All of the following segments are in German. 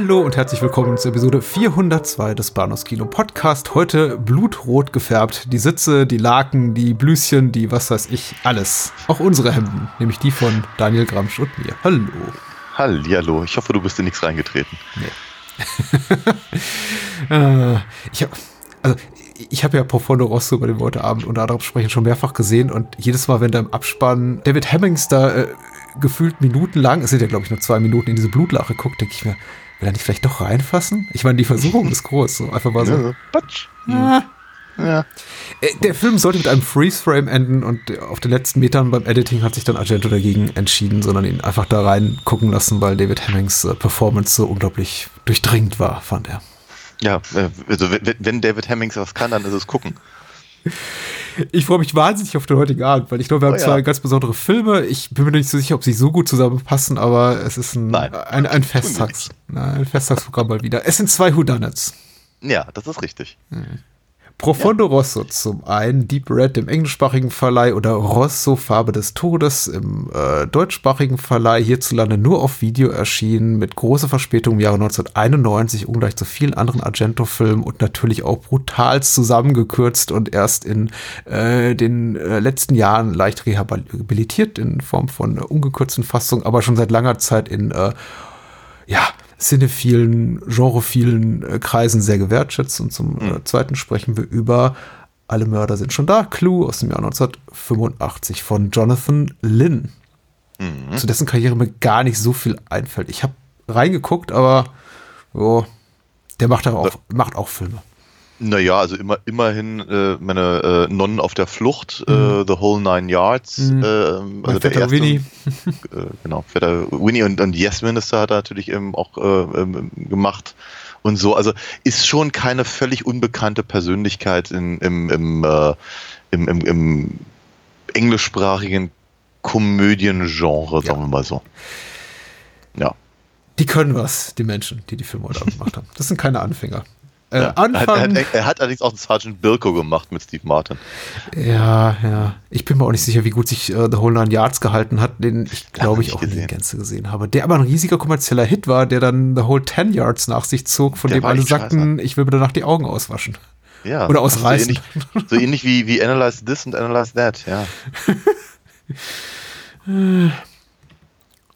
Hallo und herzlich willkommen zur Episode 402 des Bahnhofs Kino Podcast. Heute blutrot gefärbt. Die Sitze, die Laken, die Blüschen, die was weiß ich, alles. Auch unsere Hemden, nämlich die von Daniel Gramsch und mir. Hallo. Hallihallo. Ich hoffe, du bist in nichts reingetreten. Nee. äh, ich habe also ich habe ja Profondo Rosso über den wir heute Abend unter anderem sprechen schon mehrfach gesehen und jedes Mal, wenn da im Abspann David Hemmings da äh, gefühlt minutenlang, es sind ja glaube ich nur zwei Minuten in diese Blutlache guckt, denke ich mir, Will er nicht vielleicht doch reinfassen? Ich meine, die Versuchung ist groß. So einfach mal so. Ja, Patsch. Ja. Ja. Äh, der Film sollte mit einem Freeze-Frame enden und auf den letzten Metern beim Editing hat sich dann Argento dagegen entschieden, sondern ihn einfach da rein gucken lassen, weil David Hemmings äh, Performance so unglaublich durchdringend war, fand er. Ja, äh, also wenn David Hemmings was kann, dann ist es gucken. Ich freue mich wahnsinnig auf den heutigen Abend, weil ich glaube, wir haben oh, ja. zwei ganz besondere Filme. Ich bin mir nicht so sicher, ob sie so gut zusammenpassen, aber es ist ein, Nein, ein, ein Festtags, ein Festtagsprogramm mal wieder. Es sind zwei Whodunits. Ja, das ist richtig. Hm. Profondo ja. Rosso zum einen, Deep Red im englischsprachigen Verleih oder Rosso Farbe des Todes im äh, deutschsprachigen Verleih hierzulande nur auf Video erschienen, mit großer Verspätung im Jahre 1991, ungleich zu vielen anderen Argento-Filmen und natürlich auch brutal zusammengekürzt und erst in äh, den äh, letzten Jahren leicht rehabilitiert in Form von ungekürzten Fassungen, aber schon seit langer Zeit in äh, ja, cinephilen, genrephilen äh, Kreisen sehr gewertschätzt. Und zum mhm. äh, zweiten sprechen wir über Alle Mörder sind schon da, Clue aus dem Jahr 1985 von Jonathan Lynn. Mhm. Zu dessen Karriere mir gar nicht so viel einfällt. Ich habe reingeguckt, aber oh, der macht auch, macht auch Filme. Naja, also immer, immerhin äh, meine äh, Nonnen auf der Flucht, äh, mhm. The Whole Nine Yards. Mhm. Äh, also der erste, Winnie. äh, genau, Vetter Winnie und, und Yes Minister hat er natürlich eben auch äh, ähm, gemacht und so. Also ist schon keine völlig unbekannte Persönlichkeit in, im, im, äh, im, im, im englischsprachigen Komödiengenre, sagen ja. wir mal so. Ja. Die können was, die Menschen, die die Filme heute gemacht haben. Das sind keine Anfänger. Äh, ja. Anfang, er, hat, er hat allerdings auch Sergeant Bilko gemacht mit Steve Martin. Ja, ja. Ich bin mir auch nicht sicher, wie gut sich uh, The Whole Nine Yards gehalten hat, den ich glaube ich auch gesehen. nie in Gänze gesehen habe. Der aber ein riesiger kommerzieller Hit war, der dann The Whole Ten Yards nach sich zog, von der dem alle sagten, ich will mir danach die Augen auswaschen. Ja. Oder ausreißen. So ähnlich, so ähnlich wie, wie Analyze This und Analyze That, ja.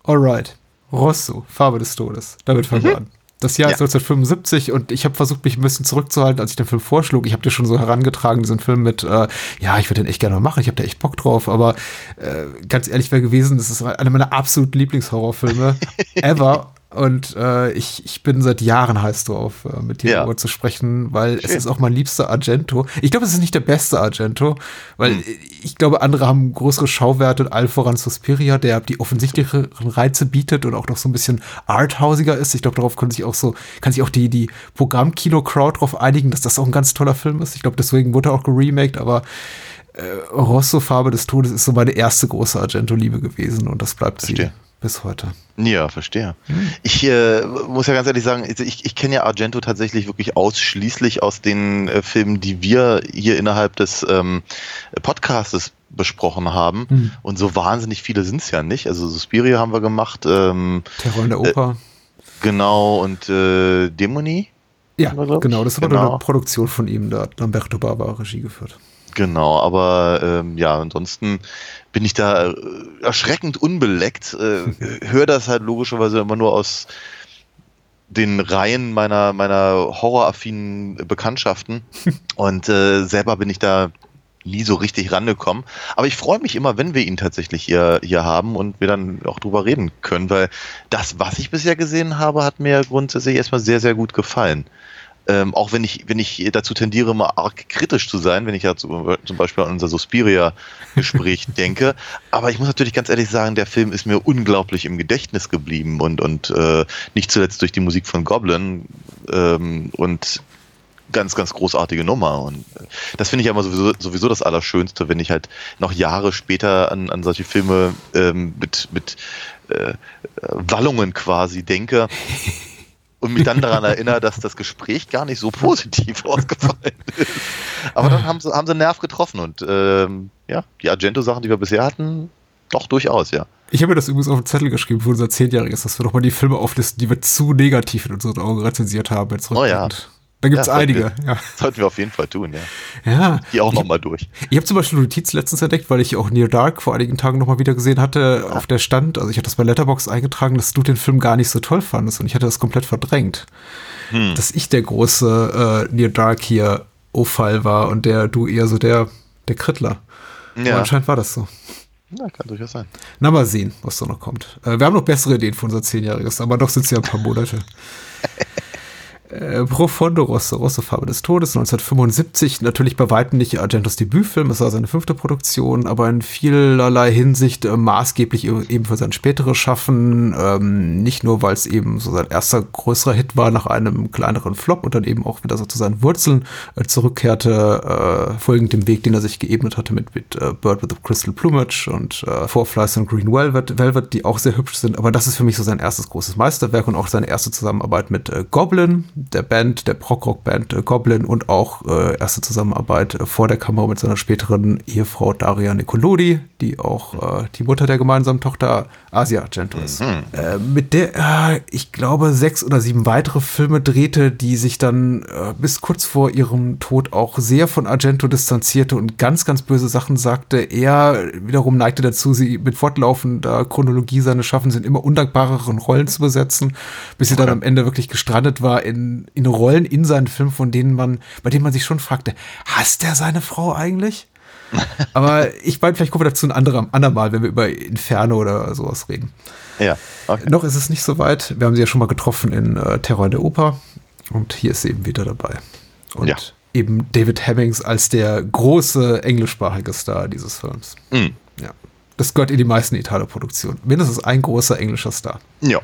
Alright. Rosso, Farbe des Todes. Damit fangen wir mhm. an. Das Jahr ja. ist 1975 und ich habe versucht, mich ein bisschen zurückzuhalten, als ich den Film vorschlug. Ich habe dir schon so herangetragen, diesen Film mit, äh, ja, ich würde den echt gerne machen, ich habe da echt Bock drauf, aber äh, ganz ehrlich wäre gewesen, das ist einer meiner absoluten Lieblingshorrorfilme ever. Und äh, ich, ich bin seit Jahren heiß drauf, äh, mit dir ja. darüber zu sprechen, weil Schön. es ist auch mein liebster Argento. Ich glaube, es ist nicht der beste Argento, weil hm. ich glaube, andere haben größere Schauwerte, all voran Suspiria, der die offensichtlicheren Reize bietet und auch noch so ein bisschen arthausiger ist. Ich glaube, darauf kann sich auch so, kann sich auch die, die Programmkino-Crowd darauf einigen, dass das auch ein ganz toller Film ist. Ich glaube, deswegen wurde er auch geremaked, aber äh, Rosso Farbe des Todes ist so meine erste große Argento-Liebe gewesen und das bleibt sie bis heute. Ja, verstehe. Hm. Ich äh, muss ja ganz ehrlich sagen, also ich, ich kenne ja Argento tatsächlich wirklich ausschließlich aus den äh, Filmen, die wir hier innerhalb des ähm, Podcastes besprochen haben. Hm. Und so wahnsinnig viele sind es ja nicht. Also Suspiria haben wir gemacht. Ähm, Terror in der Oper. Äh, genau, und äh, Dämonie. Ja, genau, das war genau. eine Produktion von ihm, da hat Lamberto Bava Regie geführt. Genau, aber ähm, ja, ansonsten bin ich da äh, erschreckend unbeleckt. Äh, höre das halt logischerweise immer nur aus den Reihen meiner, meiner horroraffinen Bekanntschaften. Und äh, selber bin ich da nie so richtig rangekommen. Aber ich freue mich immer, wenn wir ihn tatsächlich hier, hier haben und wir dann auch drüber reden können, weil das, was ich bisher gesehen habe, hat mir grundsätzlich erstmal sehr, sehr gut gefallen. Ähm, auch wenn ich, wenn ich dazu tendiere, mal arg kritisch zu sein, wenn ich ja zu, zum Beispiel an unser Suspiria-Gespräch denke. Aber ich muss natürlich ganz ehrlich sagen, der Film ist mir unglaublich im Gedächtnis geblieben und, und äh, nicht zuletzt durch die Musik von Goblin. Ähm, und ganz, ganz großartige Nummer. Und äh, das finde ich ja immer sowieso, sowieso das Allerschönste, wenn ich halt noch Jahre später an, an solche Filme ähm, mit, mit äh, Wallungen quasi denke. und mich dann daran erinnere, dass das Gespräch gar nicht so positiv ausgefallen ist. Aber dann haben sie, haben sie einen Nerv getroffen und ähm, ja, die Argento-Sachen, die wir bisher hatten, doch durchaus, ja. Ich habe mir das übrigens auf den Zettel geschrieben für unser Zehnjähriges, dass wir doch mal die Filme auflisten, die wir zu negativ in unseren Augen rezensiert haben. Jetzt oh ja. Da gibt es ja, einige. Wir, ja. Sollten wir auf jeden Fall tun, ja. Ja. Die auch nochmal durch. Ich habe zum Beispiel Notiz letztens entdeckt, weil ich auch Near Dark vor einigen Tagen nochmal wieder gesehen hatte, ja. auf der Stand, also ich hatte das bei Letterbox eingetragen, dass du den Film gar nicht so toll fandest und ich hatte das komplett verdrängt. Hm. Dass ich der große äh, Near Dark hier O-Fall war und der du eher so der, der Krittler. Ja. Aber anscheinend war das so. Ja, kann durchaus sein. Na, mal sehen, was da noch kommt. Äh, wir haben noch bessere Ideen für unser Zehnjähriges, aber noch sind es ja ein paar Monate. äh, Profondo Rosso, Rosso Farbe des Todes, 1975. Natürlich bei weitem nicht Argentos Debütfilm, es war seine fünfte Produktion, aber in vielerlei Hinsicht äh, maßgeblich e-, eben für sein späteres Schaffen. Ähm, nicht nur, weil es eben so sein erster größerer Hit war nach einem kleineren Flop und dann eben auch wieder so zu seinen Wurzeln äh, zurückkehrte, äh, folgend dem Weg, den er sich geebnet hatte mit, mit äh, Bird with the Crystal Plumage und äh, Four Flies and Green Velvet, Velvet, die auch sehr hübsch sind. Aber das ist für mich so sein erstes großes Meisterwerk und auch seine erste Zusammenarbeit mit äh, Goblin, der Band, der Prog-Rock-Band äh, Goblin und auch äh, erste Zusammenarbeit äh, vor der Kamera mit seiner späteren Ehefrau Daria Nicolodi, die auch äh, die Mutter der gemeinsamen Tochter Asia Argento ist. Mhm. Äh, mit der, äh, ich glaube, sechs oder sieben weitere Filme drehte, die sich dann bis kurz vor ihrem Tod auch sehr von Argento distanzierte und ganz, ganz böse Sachen sagte. Er wiederum neigte dazu, sie mit fortlaufender Chronologie seines Schaffens in immer undankbareren Rollen zu besetzen, bis sie dann am Ende wirklich gestrandet war in in, Rollen in seinen Filmen, von denen man, bei denen man sich schon fragte, hasst er seine Frau eigentlich? Aber ich meine, vielleicht kommen wir dazu ein anderer, andermal, wenn wir über Inferno oder sowas reden. Ja. Okay. Noch ist es nicht so weit. Wir haben sie ja schon mal getroffen in äh, Terror der Oper. Und hier ist sie eben wieder dabei. Und ja. eben David Hemmings als der große englischsprachige Star dieses Films. Mhm. Ja. Das gehört in die meisten Italo-Produktionen. Mindestens ein großer englischer Star. Ja.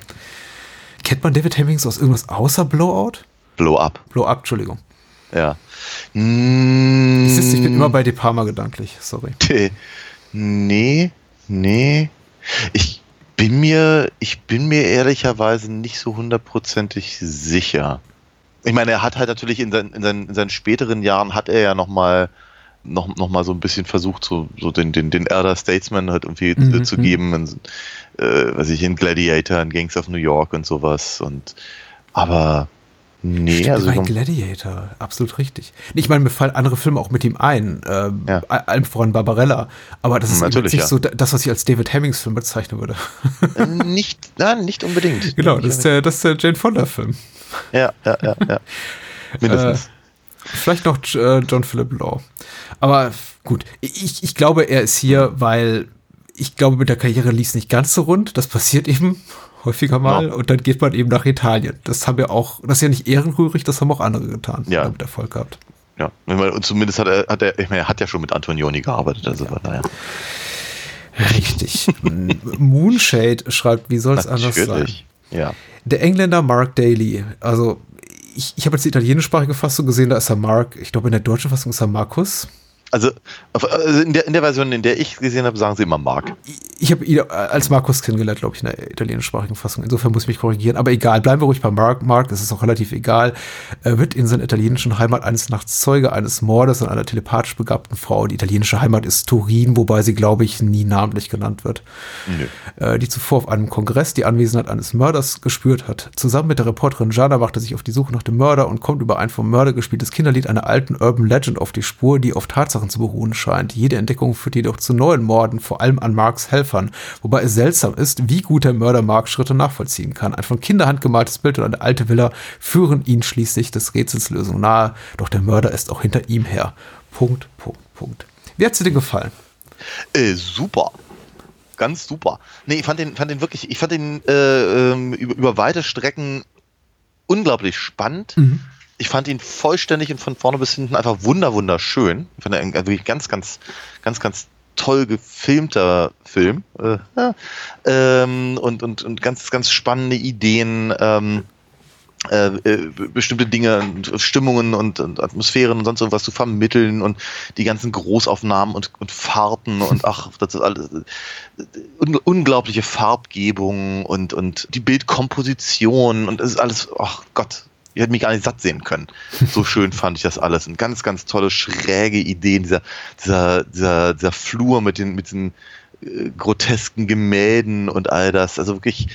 Kennt man David Hemmings aus irgendwas außer Blowout? Blow Up. Blow Up, Entschuldigung. Ja. Mm. Ich, ich bin immer bei De Palma gedanklich, sorry. Nee, nee. Ich bin mir, ich bin mir ehrlicherweise nicht so hundertprozentig sicher. Ich meine, er hat halt natürlich in, sein, in, seinen, in seinen späteren Jahren hat er ja noch mal noch, noch mal so ein bisschen versucht, so, so den, den, den Elder Statesman halt irgendwie mhm. zu geben, in, äh, was ich in Gladiator, in Gangs of New York und sowas. Und aber Nee, Stimmt, also. Ein Gladiator, absolut richtig. Ich meine, mir fallen andere Filme auch mit ihm ein. Ähm, ja. Allem voran Barbarella. Aber das ist Natürlich, nicht ja. so das, was ich als David Hemmings Film bezeichnen würde. Äh, nicht, nein, nicht unbedingt. Genau, das ist der, das ist der Jane Fonda Film. Ja, ja, ja, ja. Mindestens. Vielleicht noch äh, John Philip Law. Aber gut, ich, ich glaube, er ist hier, weil ich glaube, mit der Karriere lief es nicht ganz so rund. Das passiert eben häufiger mal. Ja. Und dann geht man eben nach Italien. Das haben wir auch, das ist ja nicht ehrenrührig, das haben auch andere getan. Ja. Damit Erfolg gehabt. Ja, und zumindest hat er, hat er, ich meine, er hat ja schon mit Antonioni gearbeitet, also ja. naja. Richtig. Moonshade schreibt, wie soll es anders sein? Ja. Der Engländer Mark Daly, also ich, ich habe jetzt die italienische Fassung gesehen, da ist er Mark, ich glaube in der deutschen Fassung ist er Markus. Also, also in, der, in der Version, in der ich gesehen habe, sagen sie immer Mark. Ich habe ihn als Markus kennengelernt, glaube ich, in der italienischsprachigen Fassung. Insofern muss ich mich korrigieren. Aber egal, bleiben wir ruhig bei Mark. Mark, das ist auch relativ egal. Er wird in seiner italienischen Heimat eines Nachts Zeuge eines Mordes an einer telepathisch begabten Frau. Die italienische Heimat ist Turin, wobei sie, glaube ich, nie namentlich genannt wird. Nö. Äh, die zuvor auf einem Kongress die Anwesenheit eines Mörders gespürt hat. Zusammen mit der Reporterin Jana macht er sich auf die Suche nach dem Mörder und kommt über ein vom Mörder gespieltes Kinderlied einer alten Urban Legend auf die Spur, die auf Tatsache Tatsachen zu beruhen scheint. Jede Entdeckung führt jedoch zu neuen Morden, vor allem an Marks Helfern, wobei es seltsam ist, wie gut der Mörder Mark Schritte nachvollziehen kann. Ein von Kinderhand gemaltes Bild und eine alte Villa führen ihn schließlich des Rätsels Lösung nahe, doch der Mörder ist auch hinter ihm her. Punkt, Punkt, Punkt. Wie hat sie dir gefallen? Äh, super ganz super. Nee, ich fand den, fand den wirklich, ich fand den äh, ähm, über, über, weite Strecken unglaublich spannend. Mhm. Ich fand ihn vollständig und von vorne bis hinten einfach wunder wunderschön. Ich fand ihn wirklich ganz, ganz, ganz, ganz toll gefilmter Film äh, ähm, und, und, und ganz, ganz spannende Ideen. Ähm, äh, äh, bestimmte Dinge, Stimmungen und, und, Atmosphären und sonst irgendwas zu vermitteln und die ganzen Großaufnahmen und, und Fahrten und ach, das ist alles un unglaubliche Farbgebung und, und die Bildkomposition und es ist alles, ach Gott, ich hätte mich gar nicht satt sehen können. So schön fand ich das alles. Und ganz, ganz tolle, schräge Ideen, dieser, dieser, dieser, dieser Flur mit den, mit den äh, grotesken Gemälden und all das. Also wirklich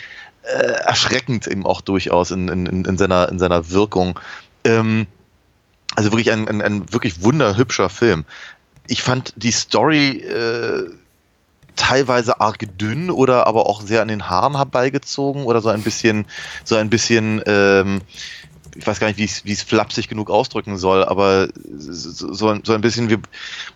äh, erschreckend eben auch durchaus in, in, in, seiner, in seiner Wirkung. Ähm, also wirklich ein, ein, ein wirklich wunderhübscher Film. Ich fand die Story äh, teilweise arg dünn oder aber auch sehr an den Haaren herbeigezogen oder so ein bisschen, so ein bisschen ähm, ich weiß gar nicht, wie ich es flapsig genug ausdrücken soll, aber so, so ein bisschen, wie,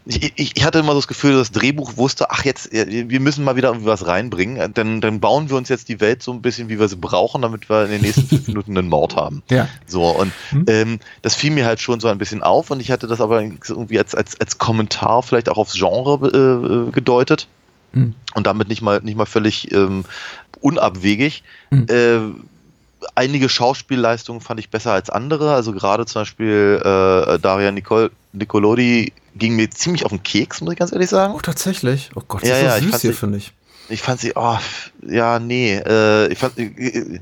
ich, ich hatte immer so das Gefühl, das Drehbuch wusste, ach jetzt, wir müssen mal wieder irgendwie was reinbringen, dann, dann bauen wir uns jetzt die Welt so ein bisschen, wie wir sie brauchen, damit wir in den nächsten fünf Minuten einen Mord haben. Ja. So, und hm. ähm, das fiel mir halt schon so ein bisschen auf und ich hatte das aber irgendwie als, als, als Kommentar vielleicht auch aufs Genre äh, gedeutet. Hm. Und damit nicht mal, nicht mal völlig ähm, unabwegig. Hm. Äh, einige Schauspielleistungen fand ich besser als andere. Also gerade zum Beispiel äh, Daria Nicol Nicolodi ging mir ziemlich auf den Keks, muss ich ganz ehrlich sagen. Oh, tatsächlich? Oh Gott, das ja, ist so ja, süß hier, finde ich. Ich fand sie, oh, ja, nee, äh, ich fand, äh,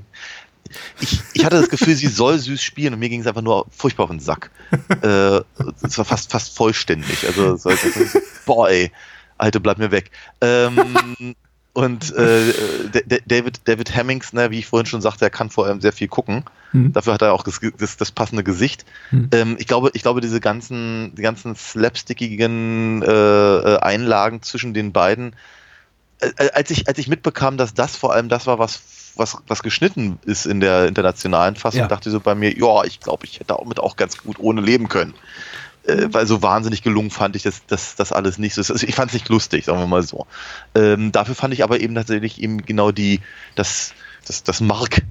ich, ich hatte das Gefühl, sie soll süß spielen und mir ging es einfach nur furchtbar auf den Sack. äh, es war fast, fast vollständig. Also, so, boah, ey, Alte, bleib mir weg. Ähm, und äh, David, David Hemmings, ne, wie ich vorhin schon sagte, er kann vor allem sehr viel gucken. Mhm. Dafür hat er auch das, das, das passende Gesicht. Mhm. Ähm, ich glaube, ich glaube, diese ganzen, die ganzen slapstickigen äh, Einlagen zwischen den beiden, äh, äh, als ich, als ich mitbekam, dass das vor allem das war, was was, was geschnitten ist in der internationalen Fassung, ja. dachte ich so bei mir, ja, ich glaube, ich hätte damit auch ganz gut ohne leben können äh, weil so wahnsinnig gelungen fand ich das, das, das alles nicht. Also ich fand es nicht lustig, sagen wir mal so. Ähm, dafür fand ich aber eben tatsächlich eben genau die, das, das, das Mark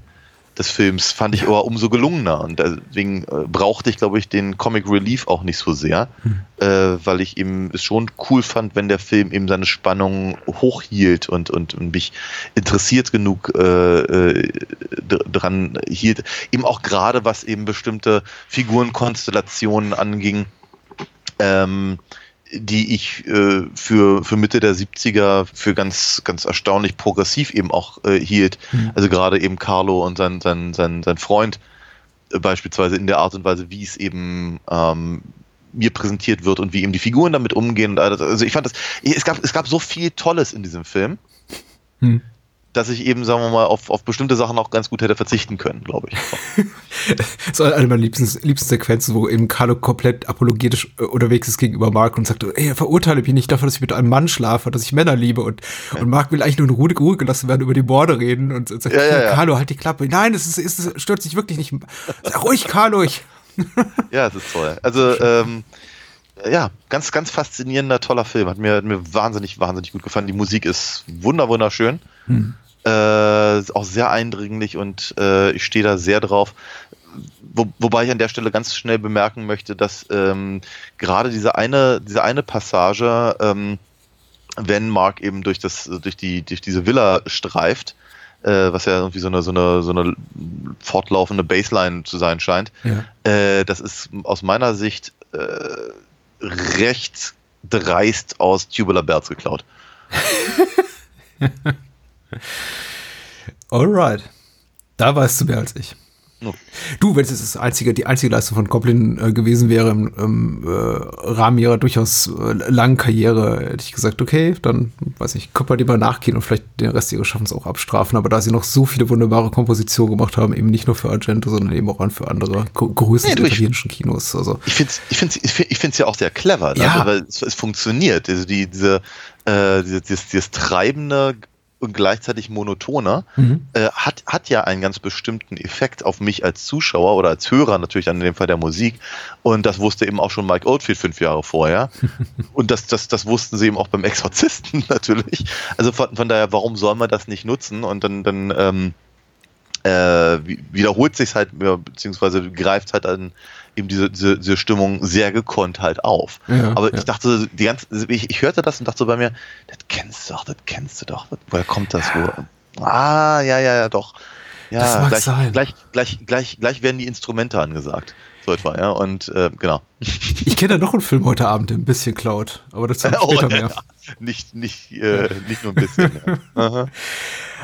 des Films fand ich aber umso gelungener und deswegen äh, brauchte ich, glaube ich, den Comic Relief auch nicht so sehr, hm. äh, weil ich eben es schon cool fand, wenn der Film eben seine Spannung hochhielt und, und, und mich interessiert genug äh, äh dran hielt. Eben auch gerade, was eben bestimmte Figurenkonstellationen anging, ähm, die ich äh, für, für Mitte der 70er für ganz, ganz erstaunlich progressiv eben auch äh, hielt. Mhm. Also gerade eben Carlo und sein, sein, sein, sein Freund äh, beispielsweise in der Art und Weise, wie es eben ähm, mir präsentiert wird und wie eben die Figuren damit umgehen. Also ich fand das, es gab, es gab so viel Tolles in diesem Film. Mhm dass ich eben, sagen wir mal, auf, auf bestimmte Sachen auch ganz gut hätte verzichten können, glaube ich. das war eine meiner liebsten, liebsten Sequenzen, wo eben Carlo komplett apologetisch äh, unterwegs ist gegenüber Mark und sagt, ey, verurteile mich nicht dafür, dass ich mit einem Mann schlafe, dass ich Männer liebe und, ja. und Mark will eigentlich nur in Ruhe, Ruhe gelassen werden, über die Morde reden und sagt, ja, ja, Carlo, halt die Klappe. Nein, es, ist, es stört sich wirklich nicht. Sag ruhig, Carlo, ich. ja, es ist toll. Also, ähm, ja, ganz, ganz faszinierender, toller Film. Hat mir, hat mir wahnsinnig, wahnsinnig gut gefallen. Die Musik ist wunder, wunderschön. Hm. Äh, auch sehr eindringlich und äh, ich stehe da sehr drauf. Wo, wobei ich an der Stelle ganz schnell bemerken möchte, dass ähm, gerade diese eine, diese eine Passage, ähm, wenn Mark eben durch das, durch die, durch diese Villa streift, äh, was ja irgendwie so eine, so eine, so eine fortlaufende Baseline zu sein scheint, ja. äh, das ist aus meiner Sicht äh, recht dreist aus Tubular Bells geklaut. Alright. Da weißt du mehr als ich. Du, wenn es das einzige, die einzige Leistung von Goblin äh, gewesen wäre im, im äh, Rahmen ihrer durchaus äh, langen Karriere, hätte ich gesagt, okay, dann weiß ich, könnte man lieber nachgehen und vielleicht den Rest ihres Schaffens auch abstrafen. Aber da sie noch so viele wunderbare Kompositionen gemacht haben, eben nicht nur für Argento, sondern eben auch für andere größere nee, italienischen Kinos. Also. Ich finde es ich find's, ich find's, ich find's ja auch sehr clever, ne? ja. also, weil es, es, funktioniert. Also die, diese, äh, dieses, dieses treibende und gleichzeitig monotoner, mhm. äh, hat, hat ja einen ganz bestimmten Effekt auf mich als Zuschauer oder als Hörer natürlich an dem Fall der Musik. Und das wusste eben auch schon Mike Oldfield fünf Jahre vorher. und das, das, das wussten sie eben auch beim Exorzisten natürlich. Also von, von daher, warum soll man das nicht nutzen? Und dann, dann ähm, äh, wiederholt sich halt, beziehungsweise greift halt dann eben diese, diese, diese Stimmung sehr gekonnt halt auf. Ja, Aber ja. ich dachte, die ganze, ich, ich hörte das und dachte so bei mir, das kennst du doch, das kennst du doch. Woher kommt das? Wo? Ah, ja, ja, ja, doch. Ja, gleich, gleich, gleich, gleich, gleich werden die Instrumente angesagt. So etwa, ja. Und äh, genau. Ich kenne da noch einen Film heute Abend, der ein bisschen klaut, aber das später oh, mehr. Nicht, nicht, äh, nicht nur ein bisschen. ja.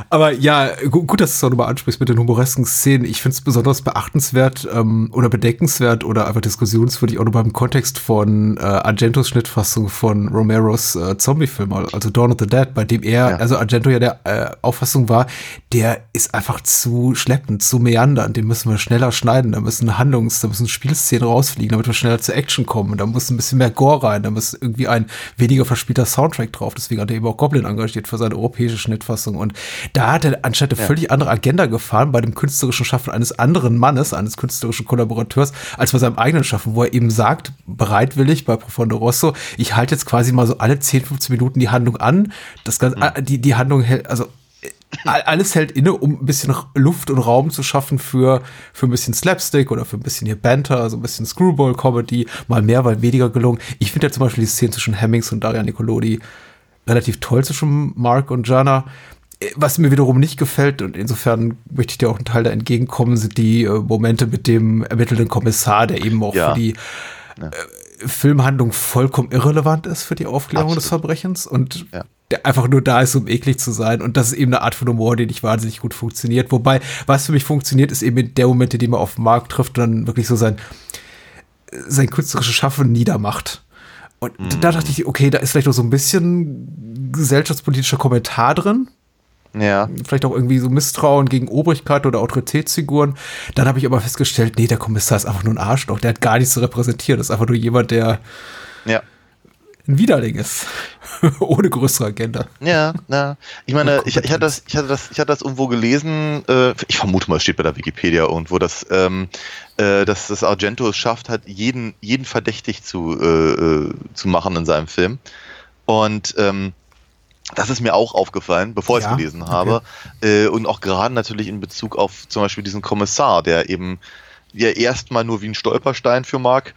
Aber ja, gut, gut, dass du es auch nochmal ansprichst mit den humoresken Szenen. Ich finde es besonders beachtenswert ähm, oder bedenkenswert oder einfach diskussionswürdig auch nochmal im Kontext von äh, Argentos Schnittfassung von Romeros äh, Zombie-Film, also Dawn of the Dead, bei dem er, ja. also Argento ja der äh, Auffassung war, der ist einfach zu schleppend, zu meandernd, den müssen wir schneller schneiden, da müssen Handlungs-, da müssen Spielszenen rausfliegen, damit wir schneller zur Action kommen, da muss ein bisschen mehr Gore rein, da muss irgendwie ein weniger verspielter Soundtrack drauf, deswegen hat er eben auch Goblin engagiert für seine europäische Schnittfassung und da hat er anscheinend eine ja. völlig andere Agenda gefahren bei dem künstlerischen Schaffen eines anderen Mannes, eines künstlerischen Kollaborateurs, als bei seinem eigenen Schaffen, wo er eben sagt, bereitwillig bei Profondo Rosso, ich halte jetzt quasi mal so alle 10, 15 Minuten die Handlung an. Das Ganze, mhm. die, die Handlung hält, also alles hält inne, um ein bisschen Luft und Raum zu schaffen für, für ein bisschen Slapstick oder für ein bisschen hier Banter, so ein bisschen Screwball-Comedy, mal mehr, weil weniger gelungen. Ich finde ja zum Beispiel die Szene zwischen Hemmings und Daria Nicolodi relativ toll zwischen Mark und Jana was mir wiederum nicht gefällt, und insofern möchte ich dir auch einen Teil da entgegenkommen, sind die äh, Momente mit dem ermittelnden Kommissar, der eben auch ja. für die ja. Filmhandlung vollkommen irrelevant ist für die Aufklärung Absolut. des Verbrechens und ja. der einfach nur da ist, um eklig zu sein. Und das ist eben eine Art von Humor, die nicht wahnsinnig gut funktioniert. Wobei, was für mich funktioniert, ist eben der Moment, in dem er auf den Markt trifft und dann wirklich so sein, sein künstlerisches Schaffen niedermacht. Und mm. da dachte ich, okay, da ist vielleicht noch so ein bisschen gesellschaftspolitischer Kommentar drin, ja. Vielleicht auch irgendwie so Misstrauen gegen Obrigkeit oder Autoritätsfiguren. Dann habe ich aber festgestellt, nee, der Kommissar ist einfach nur ein Arschloch. Der hat gar nichts zu repräsentieren. Das ist einfach nur jemand, der ja. ein Widerling ist. Ohne größere Agenda. Ja, ja. Ich meine, ich, ich, hatte das, ich, hatte das, ich hatte das irgendwo gelesen. Äh, ich vermute mal, es steht bei der Wikipedia irgendwo, dass, ähm, äh, dass das Argento es schafft hat, jeden, jeden verdächtig zu, äh, äh zu machen in seinem Film. Und ähm, das ist mir auch aufgefallen, bevor ich es gelesen habe. Okay. Äh, und auch gerade natürlich in Bezug auf zum Beispiel diesen Kommissar, der eben ja erstmal nur wie ein Stolperstein für Mark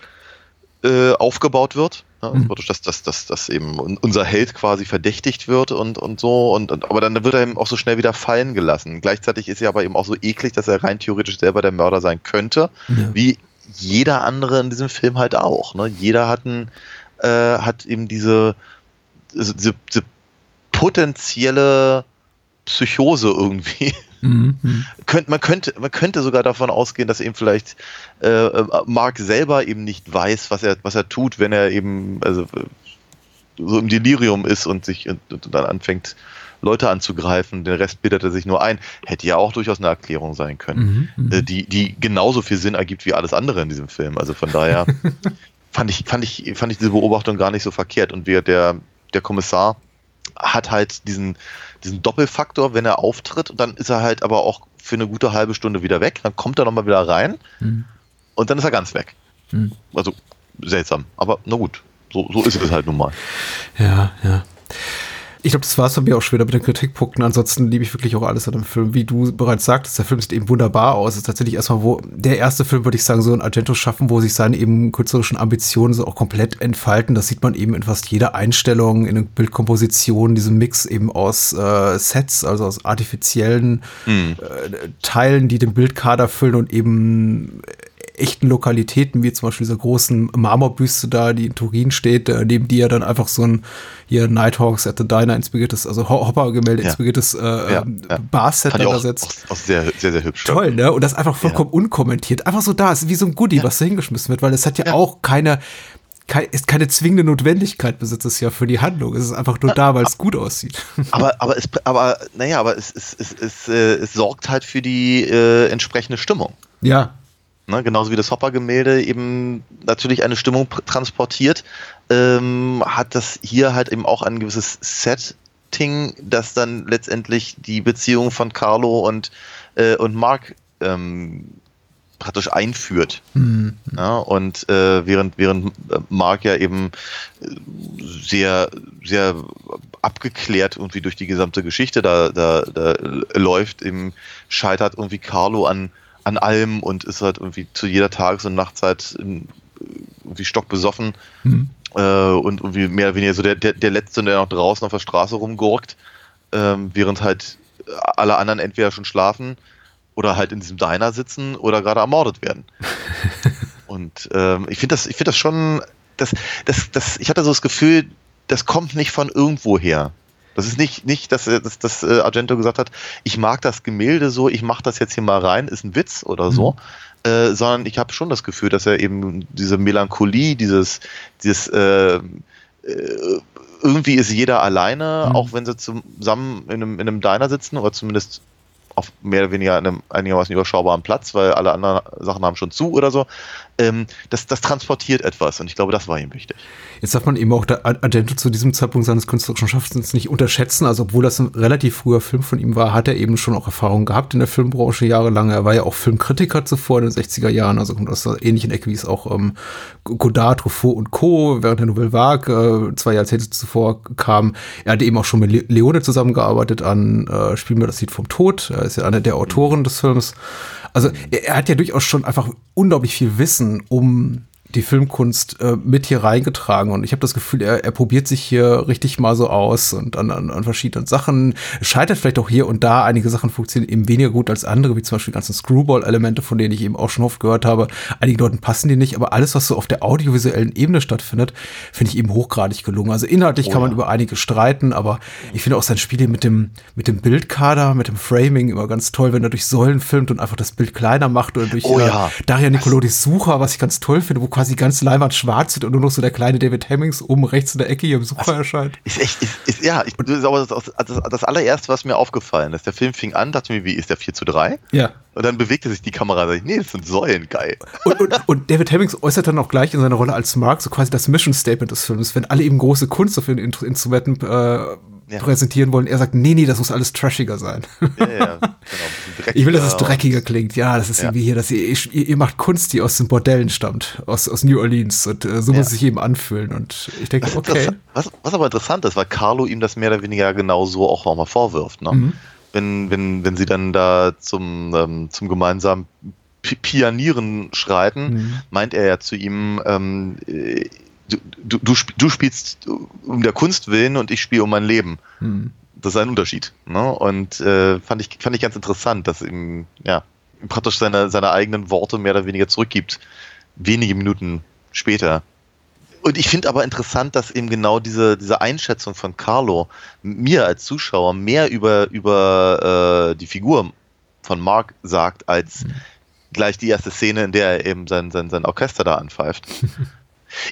äh, aufgebaut wird. Ja, mhm. dass, dass, dass, dass eben unser Held quasi verdächtigt wird und, und so. Und, und, aber dann wird er eben auch so schnell wieder fallen gelassen. Gleichzeitig ist er aber eben auch so eklig, dass er rein theoretisch selber der Mörder sein könnte. Ja. Wie jeder andere in diesem Film halt auch. Ne? Jeder hat, ein, äh, hat eben diese, diese, diese potenzielle Psychose irgendwie. Mhm. man, könnte, man könnte sogar davon ausgehen, dass eben vielleicht äh, Mark selber eben nicht weiß, was er, was er tut, wenn er eben also, so im Delirium ist und sich und, und dann anfängt, Leute anzugreifen. Den Rest bildet er sich nur ein. Hätte ja auch durchaus eine Erklärung sein können, mhm, mhm. äh, die, die genauso viel Sinn ergibt wie alles andere in diesem Film. Also von daher fand ich, fand ich, fand ich diese Beobachtung gar nicht so verkehrt. Und wir, der, der Kommissar, hat halt diesen, diesen Doppelfaktor, wenn er auftritt, und dann ist er halt aber auch für eine gute halbe Stunde wieder weg, dann kommt er nochmal wieder rein mhm. und dann ist er ganz weg. Mhm. Also seltsam, aber na gut, so, so ist es halt nun mal. Ja, ja. Ich glaube, das war es bei mir auch schwer mit den Kritikpunkten. Ansonsten liebe ich wirklich auch alles an dem Film. Wie du bereits sagtest, der Film sieht eben wunderbar aus. Es ist tatsächlich erstmal wo, der erste Film, würde ich sagen, so ein Argento schaffen, wo sich seine eben künstlerischen Ambitionen so auch komplett entfalten. Das sieht man eben in fast jeder Einstellung, in der Bildkomposition, diesem Mix eben aus äh, Sets, also aus artifiziellen mhm. äh, Teilen, die den Bildkader füllen und eben echten Lokalitäten, wie zum Beispiel dieser großen Marmorbüste da, die in Turin steht, äh, neben die ja dann einfach so ein hier Nighthawks at the Diner inspiriertes, also Hopper-Gemälde ja. inspiriertes äh, ja, ja. Barset da setzt. Auch, auch sehr, sehr, sehr hübsch. Toll, ne? Und das einfach vollkommen unkommentiert. Einfach so da, ist wie so ein Goodie, was da hingeschmissen wird, weil es hat ja, auch keine ist keine zwingende Notwendigkeit besitzt es ja für die Handlung. Es ist einfach nur da, weil es gut aussieht. Aber, aber, es, aber naja, aber es, es, es, es, äh, es sorgt halt für die äh, entsprechende Stimmung. Ja. Ne, genauso wie das Hopper-Gemälde eben natürlich eine Stimmung transportiert, ähm, hat das hier halt eben auch ein gewisses Setting, das dann letztendlich die Beziehung von Carlo und, äh, und Mark ähm, praktisch einführt. Mhm. Ja, und äh, während, während Mark ja eben äh, sehr, sehr abgeklärt irgendwie durch die gesamte Geschichte da, da, da läuft, eben scheitert irgendwie Carlo an, an allem und ist halt irgendwie zu jeder Tages- und Nachtzeit irgendwie stockbesoffen mhm. äh, und irgendwie mehr oder weniger so der, der, der Letzte, der noch draußen auf der Straße rumgurkt, äh, während halt alle anderen entweder schon schlafen oder halt in diesem Diner sitzen oder gerade ermordet werden. und ähm, ich finde das, ich finde das schon, das, das, das, ich hatte so das Gefühl, das kommt nicht von irgendwo her. Das ist nicht, nicht dass, dass, dass äh, Argento gesagt hat, ich mag das Gemälde so, ich mache das jetzt hier mal rein, ist ein Witz oder so. Mhm. Äh, sondern ich habe schon das Gefühl, dass er eben diese Melancholie, dieses, dieses äh, äh irgendwie ist jeder alleine, mhm. auch wenn sie zusammen in einem, in einem Diner sitzen oder zumindest auf mehr oder weniger einem einigermaßen überschaubaren Platz, weil alle anderen Sachen haben schon zu oder so. Ähm, das, das transportiert etwas und ich glaube, das war ihm wichtig. Jetzt darf man eben auch der Argento zu diesem Zeitpunkt seines künstlerischen Schaffens nicht unterschätzen. Also obwohl das ein relativ früher Film von ihm war, hat er eben schon auch Erfahrung gehabt in der Filmbranche jahrelang. Er war ja auch Filmkritiker zuvor in den 60er Jahren, also kommt aus der ähnlichen Ecke wie es auch ähm, Godard, Truffaut und Co. während der Nouvelle Vague äh, zwei Jahrzehnte zuvor kam. Er hat eben auch schon mit Leone zusammengearbeitet an äh, Spiel mir das Lied vom Tod. Er ist ja einer der Autoren des Films. Also er, er hat ja durchaus schon einfach unglaublich viel Wissen um die Filmkunst äh, mit hier reingetragen und ich habe das Gefühl, er, er probiert sich hier richtig mal so aus und an, an, an verschiedenen Sachen. Scheitert vielleicht auch hier und da. Einige Sachen funktionieren eben weniger gut als andere, wie zum Beispiel die ganzen Screwball-Elemente, von denen ich eben auch schon oft gehört habe. Einigen Leuten passen die nicht, aber alles, was so auf der audiovisuellen Ebene stattfindet, finde ich eben hochgradig gelungen. Also inhaltlich oh, kann man ja. über einige streiten, aber ich finde auch sein Spiel mit dem, mit dem Bildkader, mit dem Framing immer ganz toll, wenn er durch Säulen filmt und einfach das Bild kleiner macht oder durch oh, äh, ja. Daria Nicolodis Sucher, was ich ganz toll finde, wo quasi quasi die ganze Leinwand schwarz wird und nur noch so der kleine David Hemmings oben rechts in der Ecke hier im Sucher also, erscheint. Ist echt, ist, ist, ja, ich, das, das, das, allererste, was mir aufgefallen ist, der Film fing an, dachte mir, wie ist der 4 zu 3? Ja. Und dann bewegte sich die Kamera, sag ich, nee, das sind Säulen, geil. Und, und, und, David Hemmings äußert dann auch gleich in seiner Rolle als Mark so quasi das Mission Statement des Films, wenn alle eben große Kunst auf ihren Instrumenten äh, ja. präsentieren wollen. Er sagt, nee, nee, das muss alles trashiger sein. Ja, ja, genau. Ich will, dass es dreckiger klingt. Ja, das ist ja. irgendwie hier, dass ihr, ihr, ihr, macht Kunst, die aus den Bordellen stammt, aus, aus New Orleans. Und äh, so muss es sich eben anfühlen. Und ich denke, okay. Was, was, aber interessant ist, weil Carlo ihm das mehr oder weniger genau so auch nochmal vorwirft. Ne? Mhm. Wenn, wenn, wenn sie dann da zum, ähm, zum gemeinsamen Pianieren schreiten, mhm. meint er ja zu ihm, ähm, du, du, du spielst um der Kunst willen und ich spiele um mein Leben. Hm. Das ist ein Unterschied. Ne? Und äh, fand, ich, fand ich ganz interessant, dass ihm, ja, praktisch seine, seine eigenen Worte mehr oder weniger zurückgibt. Wenige Minuten später. Und ich finde aber interessant, dass eben genau diese, diese Einschätzung von Carlo mir als Zuschauer mehr über, über äh, die Figur von Mark sagt, als mhm. gleich die erste Szene, in der er eben sein, sein, sein Orchester da anpfeift.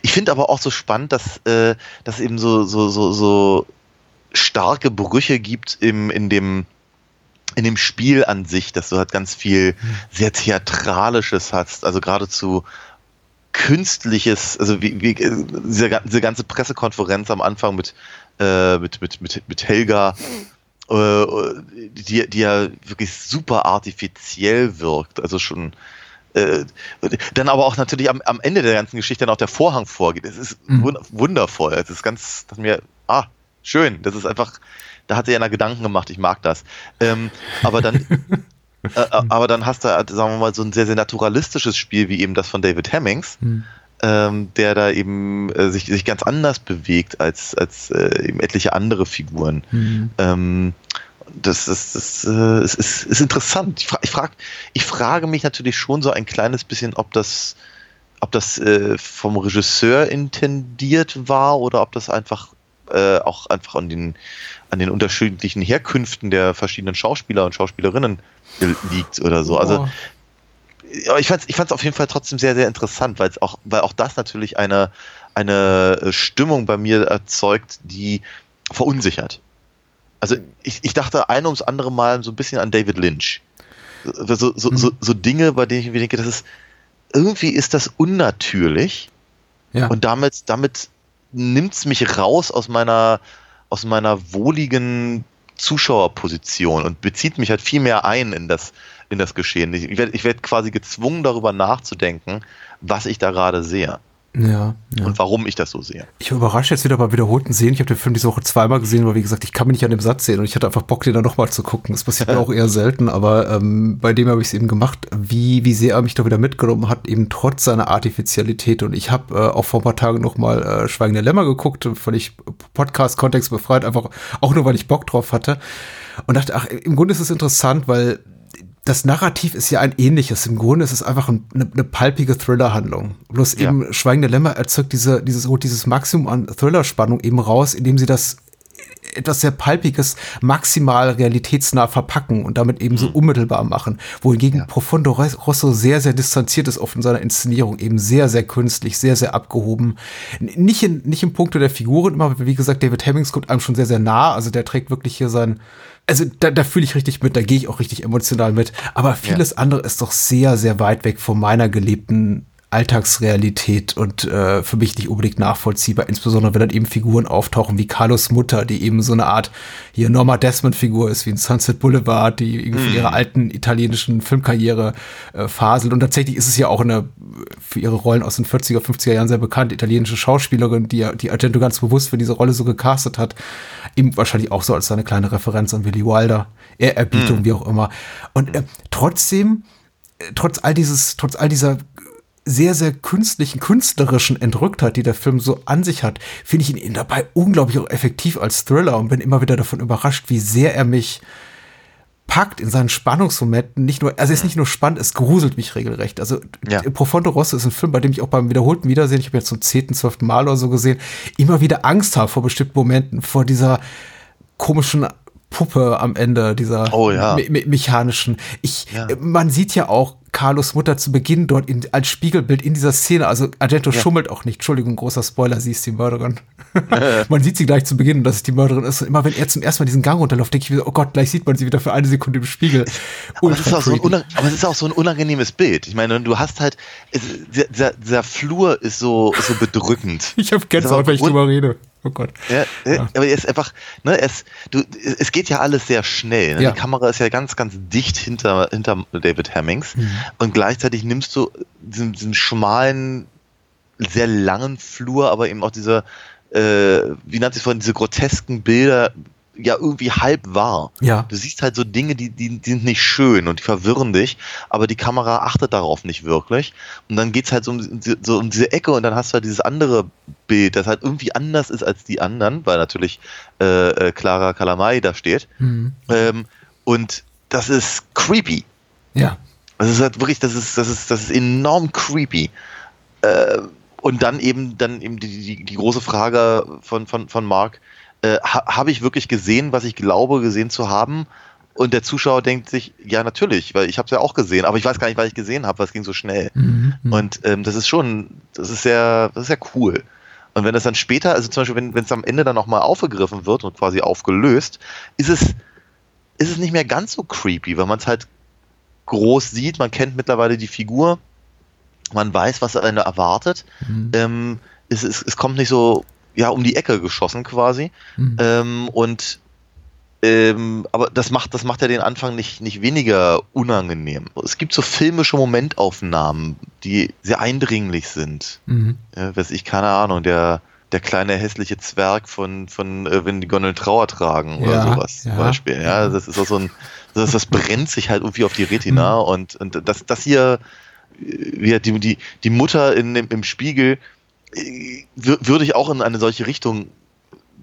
Ich finde aber auch so spannend, dass äh, dass eben so so so so starke Brüche gibt im in dem in dem Spiel an sich, dass du halt ganz viel hm. sehr theatralisches hast, also geradezu künstliches, also wie, wie diese, diese ganze Pressekonferenz am Anfang mit äh, mit, mit, mit, mit Helga, äh, die, die ja wirklich super artifiziell wirkt, also schon äh, dann aber auch natürlich am, am, Ende der ganzen Geschichte dann auch der Vorhang vorgeht. Es ist mhm. wundervoll. Es ist ganz, dass mir, ah, schön. Das ist einfach, da hat sich einer Gedanken gemacht. Ich mag das. Ähm, aber dann, äh, äh, aber dann hast du, sagen wir mal, so ein sehr, sehr naturalistisches Spiel wie eben das von David Hemmings. Mhm. Ähm, der da eben äh, sich, sich ganz anders bewegt als, als äh, eben etliche andere Figuren. Mhm. Ähm, das, das, das, äh, ist, ist, ist interessant. Ich, fra ich, frag, ich frage mich natürlich schon so ein kleines bisschen, ob das, ob das äh, vom Regisseur intendiert war oder ob das einfach äh, auch einfach an den, an den unterschiedlichen Herkünften der verschiedenen Schauspieler und Schauspielerinnen liegt oder so. Also aber ich fand es ich fand's auf jeden Fall trotzdem sehr, sehr interessant, weil auch, weil auch das natürlich eine, eine Stimmung bei mir erzeugt, die verunsichert. Also ich, ich dachte ein ums andere Mal so ein bisschen an David Lynch. So, so, mhm. so, so Dinge, bei denen ich mir denke, das ist irgendwie ist das unnatürlich. Ja. Und damit, damit nimmt es mich raus aus meiner, aus meiner wohligen Zuschauerposition und bezieht mich halt viel mehr ein in das, in das Geschehen. Ich werde ich werd quasi gezwungen, darüber nachzudenken, was ich da gerade sehe. Ja, ja, Und warum ich das so sehe. Ich überrasche jetzt wieder bei wiederholten Sehen. Ich habe den Film diese Woche zweimal gesehen, weil wie gesagt, ich kann mich nicht an dem Satz sehen und ich hatte einfach Bock, den dann nochmal zu gucken. Das passiert mir auch eher selten, aber ähm, bei dem habe ich es eben gemacht, wie, wie sehr er mich da wieder mitgenommen hat, eben trotz seiner Artificialität. Und ich habe äh, auch vor ein paar Tagen nochmal äh, Schweigende Lämmer geguckt, völlig Podcast-Kontext befreit, einfach auch nur, weil ich Bock drauf hatte. Und dachte, ach, im Grunde ist es interessant, weil das Narrativ ist ja ein ähnliches. Im Grunde ist es einfach eine, eine palpige Thriller-Handlung. Bloß ja. eben Schweigende Lämmer erzeugt diese, dieses, dieses Maximum an Thriller-Spannung eben raus, indem sie das etwas sehr Palpiges maximal realitätsnah verpacken und damit eben so mhm. unmittelbar machen. Wohingegen ja. Profondo Rosso sehr, sehr distanziert ist oft in seiner Inszenierung, eben sehr, sehr künstlich, sehr, sehr abgehoben. Nicht in, nicht im Punkto der Figuren immer, wie gesagt, David Hemmings kommt einem schon sehr, sehr nah. Also der trägt wirklich hier sein, also da, da fühle ich richtig mit, da gehe ich auch richtig emotional mit. Aber vieles ja. andere ist doch sehr, sehr weit weg von meiner gelebten Alltagsrealität und äh, für mich nicht unbedingt nachvollziehbar, insbesondere wenn dann eben Figuren auftauchen wie Carlos Mutter, die eben so eine Art hier Norma Desmond-Figur ist, wie in Sunset Boulevard, die irgendwie ihre alten italienischen Filmkarriere äh, faselt. Und tatsächlich ist es ja auch eine für ihre Rollen aus den 40er, 50er Jahren sehr bekannte italienische Schauspielerin, die die Argento ganz bewusst für diese Rolle so gecastet hat. Eben wahrscheinlich auch so als eine kleine Referenz an Willy Wilder, Ehrerbietung, mm. wie auch immer. Und äh, trotzdem, äh, trotz all dieses, trotz all dieser sehr, sehr künstlichen, künstlerischen Entrücktheit, die der Film so an sich hat, finde ich ihn dabei unglaublich auch effektiv als Thriller und bin immer wieder davon überrascht, wie sehr er mich packt in seinen Spannungsmomenten. Nicht nur, also es ist nicht nur spannend, es gruselt mich regelrecht. Also ja. Profondo Rosso ist ein Film, bei dem ich auch beim wiederholten Wiedersehen, ich habe jetzt zum zehnten, zwölften Mal oder so gesehen, immer wieder Angst habe vor bestimmten Momenten, vor dieser komischen Puppe am Ende, dieser oh, ja. me me mechanischen. Ich, ja. man sieht ja auch Carlos Mutter zu Beginn dort in, als Spiegelbild in dieser Szene. Also Argento ja. schummelt auch nicht. Entschuldigung, großer Spoiler, sie ist die Mörderin. man sieht sie gleich zu Beginn, dass es die Mörderin ist. Und immer wenn er zum ersten Mal diesen Gang runterläuft, denke ich mir, oh Gott, gleich sieht man sie wieder für eine Sekunde im Spiegel. Aber, es ist, so es ist auch so ein unangenehmes Bild. Ich meine, du hast halt, dieser, dieser Flur ist so, so bedrückend. ich habe Gänsehaut, wenn ich drüber rede. Oh Gott. Ja, ja. aber er ist einfach, ne, es, du, es geht ja alles sehr schnell. Ne? Ja. Die Kamera ist ja ganz, ganz dicht hinter, hinter David Hemmings mhm. und gleichzeitig nimmst du diesen, diesen schmalen, sehr langen Flur, aber eben auch diese, äh, wie nannte ich vorhin, diese grotesken Bilder ja irgendwie halb wahr. Ja. Du siehst halt so Dinge, die, die, die sind nicht schön und die verwirren dich, aber die Kamera achtet darauf nicht wirklich. Und dann geht's halt so um, so um diese Ecke und dann hast du halt dieses andere Bild, das halt irgendwie anders ist als die anderen, weil natürlich äh, äh, Clara Calamai da steht. Mhm. Ähm, und das ist creepy. Ja. Das ist halt wirklich, das ist, das ist, das ist enorm creepy. Äh, und dann eben, dann eben die, die, die große Frage von, von, von Mark, äh, ha, habe ich wirklich gesehen, was ich glaube gesehen zu haben? Und der Zuschauer denkt sich, ja natürlich, weil ich habe es ja auch gesehen, aber ich weiß gar nicht, was ich gesehen habe, weil es ging so schnell. Mhm. mhm. Und ähm, das ist schon, das ist sehr, das ist sehr cool. Und wenn das dann später, also zum Beispiel, wenn es am Ende dann nochmal aufgegriffen wird und quasi aufgelöst, ist es, ist es nicht mehr ganz so creepy, weil man es halt groß sieht, man kennt mittlerweile die Figur, man weiß, was einen erwartet. Mhm. Ähm, es, es, es kommt nicht so ja, um die Ecke geschossen quasi. Mhm. Ähm, und ähm, aber das macht, das macht ja den Anfang nicht, nicht weniger unangenehm. Es gibt so filmische Momentaufnahmen, die sehr eindringlich sind. Mhm. Ja, weiß ich, keine Ahnung, der, der kleine hässliche Zwerg von, von äh, wenn die Gondeln Trauer tragen oder ja, sowas ja, zum Beispiel. Ja, das ist auch so ein, das, das brennt sich halt irgendwie auf die Retina mhm. und, und das, das hier, wie die, die, die Mutter in, im, im Spiegel, würde ich auch in eine solche Richtung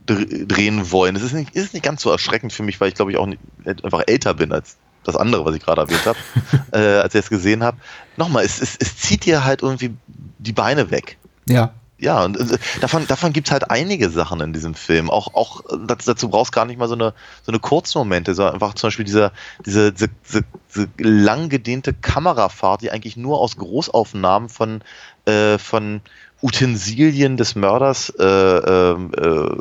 drehen wollen. Das ist nicht, ist nicht ganz so erschreckend für mich, weil ich glaube ich auch nicht, einfach älter bin als das andere, was ich gerade erwähnt habe, äh, als ich es gesehen habe. Nochmal, es, es, es zieht dir halt irgendwie die Beine weg. Ja. Ja, und äh, davon, davon gibt es halt einige Sachen in diesem Film. Auch, auch dazu, dazu brauchst gar nicht mal so eine, so eine Kurzmomente, sondern einfach zum Beispiel dieser, diese, diese, diese, diese lang gedehnte Kamerafahrt, die eigentlich nur aus Großaufnahmen von, äh, von Utensilien des Mörders äh, ähm, äh,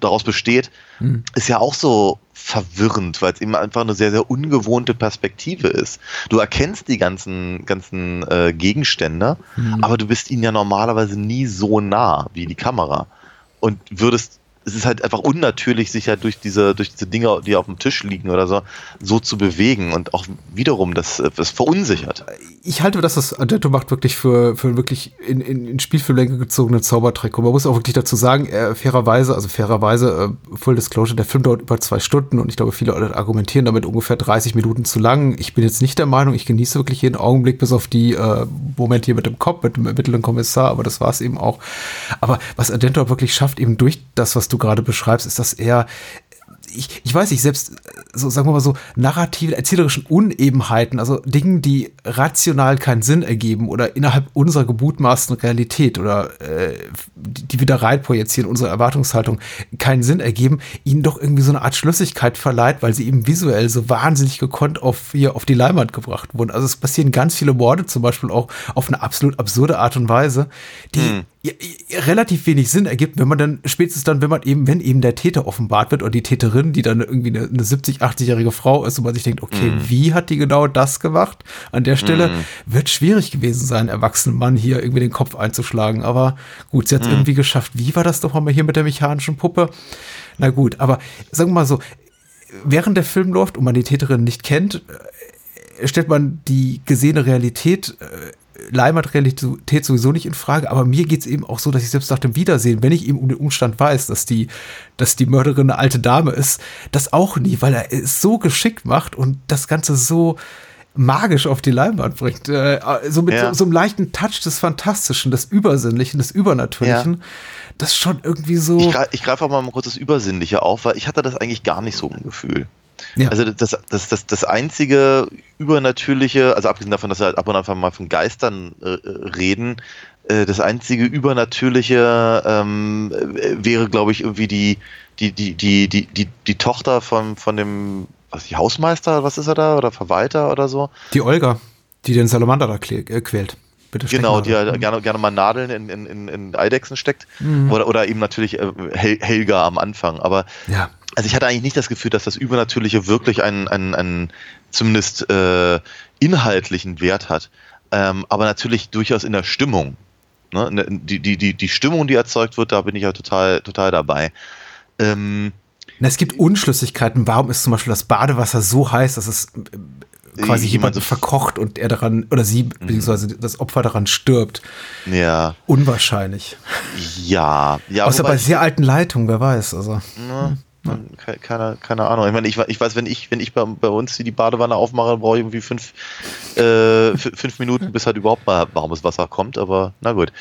daraus besteht, mhm. ist ja auch so verwirrend, weil es eben einfach eine sehr, sehr ungewohnte Perspektive ist. Du erkennst die ganzen, ganzen äh, Gegenstände, mhm. aber du bist ihnen ja normalerweise nie so nah wie die Kamera. Und würdest es ist halt einfach unnatürlich, sich ja durch diese, durch diese Dinge, die auf dem Tisch liegen oder so, so zu bewegen und auch wiederum das, das verunsichert. Ich halte das, was Argento macht, wirklich für, für wirklich in, in, in Spielfilmlänge gezogene Zaubertrick. Und man muss auch wirklich dazu sagen, äh, fairerweise, also fairerweise, äh, Full Disclosure, der Film dauert über zwei Stunden und ich glaube, viele argumentieren damit ungefähr 30 Minuten zu lang. Ich bin jetzt nicht der Meinung, ich genieße wirklich jeden Augenblick, bis auf die äh, Momente hier mit dem Kopf, mit dem ermittelnden Kommissar, aber das war es eben auch. Aber was Argento wirklich schafft, eben durch das, was du gerade beschreibst, ist das eher ich, ich weiß nicht, selbst so, sagen wir mal so, narrative, erzählerischen Unebenheiten, also Dingen, die rational keinen Sinn ergeben oder innerhalb unserer gebutmaßten Realität oder äh, die wir da reinprojizieren, unsere Erwartungshaltung, keinen Sinn ergeben, ihnen doch irgendwie so eine Art Schlüssigkeit verleiht, weil sie eben visuell so wahnsinnig gekonnt auf, hier auf die Leinwand gebracht wurden. Also es passieren ganz viele Morde, zum Beispiel auch auf eine absolut absurde Art und Weise, die hm relativ wenig Sinn ergibt, wenn man dann spätestens dann, wenn man eben, wenn eben der Täter offenbart wird oder die Täterin, die dann irgendwie eine, eine 70, 80-jährige Frau ist und man sich denkt, okay, mm. wie hat die genau das gemacht? An der Stelle mm. wird schwierig gewesen sein, erwachsenen Mann hier irgendwie den Kopf einzuschlagen. Aber gut, sie hat es mm. irgendwie geschafft. Wie war das doch mal hier mit der mechanischen Puppe? Na gut, aber sagen wir mal so, während der Film läuft und man die Täterin nicht kennt, äh, stellt man die gesehene Realität äh, Leihmaterialität sowieso nicht in Frage, aber mir geht es eben auch so, dass ich selbst nach dem Wiedersehen, wenn ich eben um den Umstand weiß, dass die, dass die Mörderin eine alte Dame ist, das auch nie, weil er es so geschickt macht und das Ganze so magisch auf die Leinwand bringt. Äh, so mit ja. so, so, einem leichten Touch des Fantastischen, des Übersinnlichen, des Übernatürlichen. Ja. Das ist schon irgendwie so. Ich, greife auch mal kurz das Übersinnliche auf, weil ich hatte das eigentlich gar nicht so ein Gefühl. Ja. Also das, das, das, das einzige Übernatürliche, also abgesehen davon, dass wir halt ab und an mal von Geistern äh, reden, äh, das einzige Übernatürliche ähm, wäre, glaube ich, irgendwie die, die, die, die, die, die, die Tochter von, von dem, was die Hausmeister, was ist er da, oder Verwalter oder so? Die Olga, die den Salamander da äh, quält. Bitte genau, die ja gerne, gerne mal Nadeln in, in, in Eidechsen steckt. Mhm. Oder, oder eben natürlich äh, Hel Helga am Anfang. Aber ja also ich hatte eigentlich nicht das Gefühl, dass das Übernatürliche wirklich einen, einen, einen zumindest äh, inhaltlichen Wert hat, ähm, aber natürlich durchaus in der Stimmung. Ne? Ne, die, die, die, die Stimmung, die erzeugt wird, da bin ich ja total, total dabei. Ähm, es gibt Unschlüssigkeiten. Warum ist zum Beispiel das Badewasser so heiß, dass es äh, quasi jemand so verkocht und er daran, oder sie, mhm. beziehungsweise das Opfer daran stirbt? Ja. Unwahrscheinlich. Ja. ja Außer bei sehr alten Leitungen, wer weiß. Also. Na, Keine, keine Ahnung. Ich meine, ich, ich weiß, wenn ich, wenn ich bei, bei uns die Badewanne aufmache, brauche ich irgendwie fünf, äh, fünf Minuten, bis halt überhaupt mal warmes Wasser kommt, aber na gut.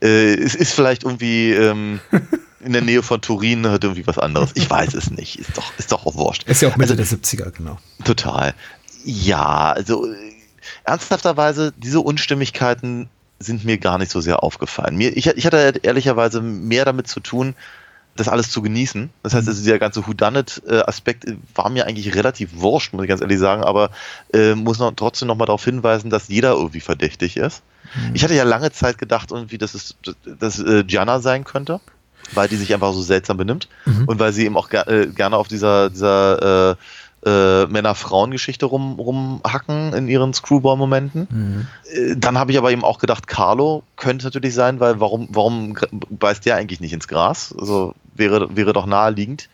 Äh, es ist vielleicht irgendwie ähm, in der Nähe von Turin halt irgendwie was anderes. Ich weiß es nicht. Ist doch, ist doch auch wurscht. Ist ja auch Mitte also, der 70er, genau. Total. Ja, also äh, ernsthafterweise, diese Unstimmigkeiten sind mir gar nicht so sehr aufgefallen. Mir, ich, ich hatte ehrlicherweise mehr damit zu tun, das alles zu genießen. Das heißt, mhm. also dieser ganze Whodunit-Aspekt war mir eigentlich relativ wurscht, muss ich ganz ehrlich sagen, aber äh, muss noch, trotzdem nochmal darauf hinweisen, dass jeder irgendwie verdächtig ist. Mhm. Ich hatte ja lange Zeit gedacht, irgendwie, dass es dass, äh, Gianna sein könnte, weil die sich einfach so seltsam benimmt mhm. und weil sie eben auch ger äh, gerne auf dieser, dieser äh, äh, Männer-Frauen-Geschichte rum, rumhacken in ihren Screwball-Momenten. Mhm. Äh, dann habe ich aber eben auch gedacht, Carlo könnte natürlich sein, weil warum, warum beißt der eigentlich nicht ins Gras? Also wäre, wäre doch naheliegend,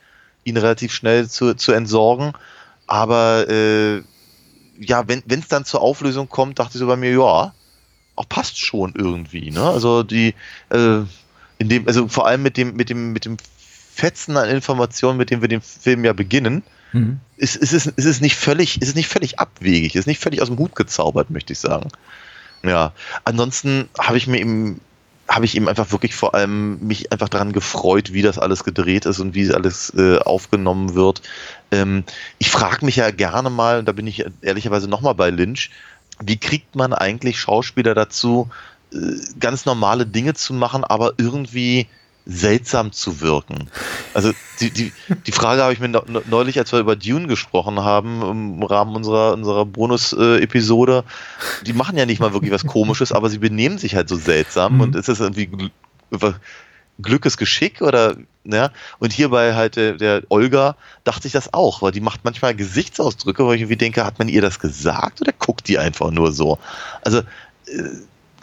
ihn relativ schnell zu, zu entsorgen. Aber äh, ja, wenn es dann zur Auflösung kommt, dachte ich so bei mir, ja, auch passt schon irgendwie. Ne? Also die, äh, in dem, also vor allem mit dem, mit dem, mit dem Fetzen an Informationen, mit dem wir den Film ja beginnen, mhm. ist, ist, es, ist, es nicht völlig, ist es nicht völlig abwegig, ist nicht völlig aus dem Hut gezaubert, möchte ich sagen. Ja, ansonsten habe ich mir eben habe ich eben einfach wirklich vor allem mich einfach daran gefreut, wie das alles gedreht ist und wie alles äh, aufgenommen wird. Ähm, ich frage mich ja gerne mal, und da bin ich ehrlicherweise nochmal bei Lynch, wie kriegt man eigentlich Schauspieler dazu, äh, ganz normale Dinge zu machen, aber irgendwie seltsam zu wirken. Also die, die, die Frage habe ich mir neulich, als wir über Dune gesprochen haben, im Rahmen unserer, unserer Bonus-Episode, die machen ja nicht mal wirklich was Komisches, aber sie benehmen sich halt so seltsam mhm. und ist das irgendwie Glückes Geschick oder ja? Und hierbei halt der, der Olga dachte ich das auch, weil die macht manchmal Gesichtsausdrücke, wo ich irgendwie denke, hat man ihr das gesagt oder guckt die einfach nur so? Also äh,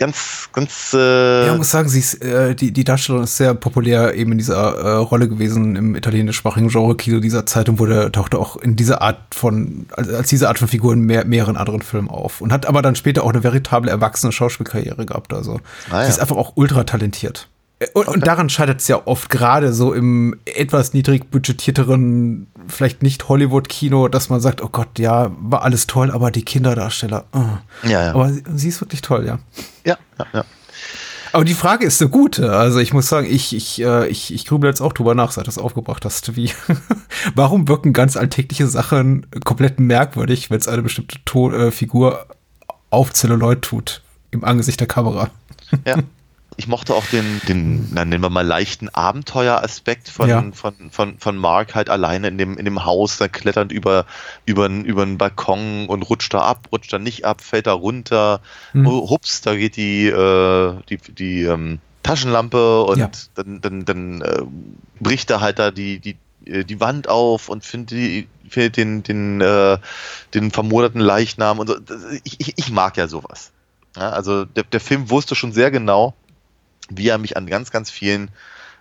ganz, ganz. Äh ja, ich muss sagen, sie ist, äh, die, die Darstellung ist sehr populär eben in dieser äh, Rolle gewesen im italienischsprachigen Genre-Kino dieser Zeit und wurde, tauchte auch in dieser Art von, als, als diese Art von Figur in mehr, mehreren anderen Filmen auf. Und hat aber dann später auch eine veritable erwachsene Schauspielkarriere gehabt. Also ah, ja. sie ist einfach auch ultra talentiert. Und, und daran scheitert es ja oft gerade so im etwas niedrig budgetierteren, vielleicht nicht Hollywood-Kino, dass man sagt, oh Gott, ja, war alles toll, aber die Kinderdarsteller. Oh. Ja, ja. Aber sie, sie, ist wirklich toll, ja. Ja, ja, ja. Aber die Frage ist eine gute. Also ich muss sagen, ich, ich, äh, ich, ich grübel jetzt auch drüber nach, seit du es aufgebracht hast. Wie, warum wirken ganz alltägliche Sachen komplett merkwürdig, wenn es eine bestimmte to äh, Figur auf Zelluloid tut, im Angesicht der Kamera? Ja. ich mochte auch den, den, na, nennen wir mal leichten Abenteueraspekt von, ja. von, von, von Mark halt alleine in dem, in dem Haus, da kletternd über, über, über einen Balkon und rutscht da ab, rutscht da nicht ab, fällt da runter, hm. oh, hups, da geht die, äh, die, die ähm, Taschenlampe und ja. dann, dann, dann äh, bricht da halt da die, die, äh, die Wand auf und findet findet den, den, äh, den vermoderten Leichnam und so. Ich, ich, ich mag ja sowas. Ja, also der, der Film wusste schon sehr genau, wie er mich an ganz, ganz vielen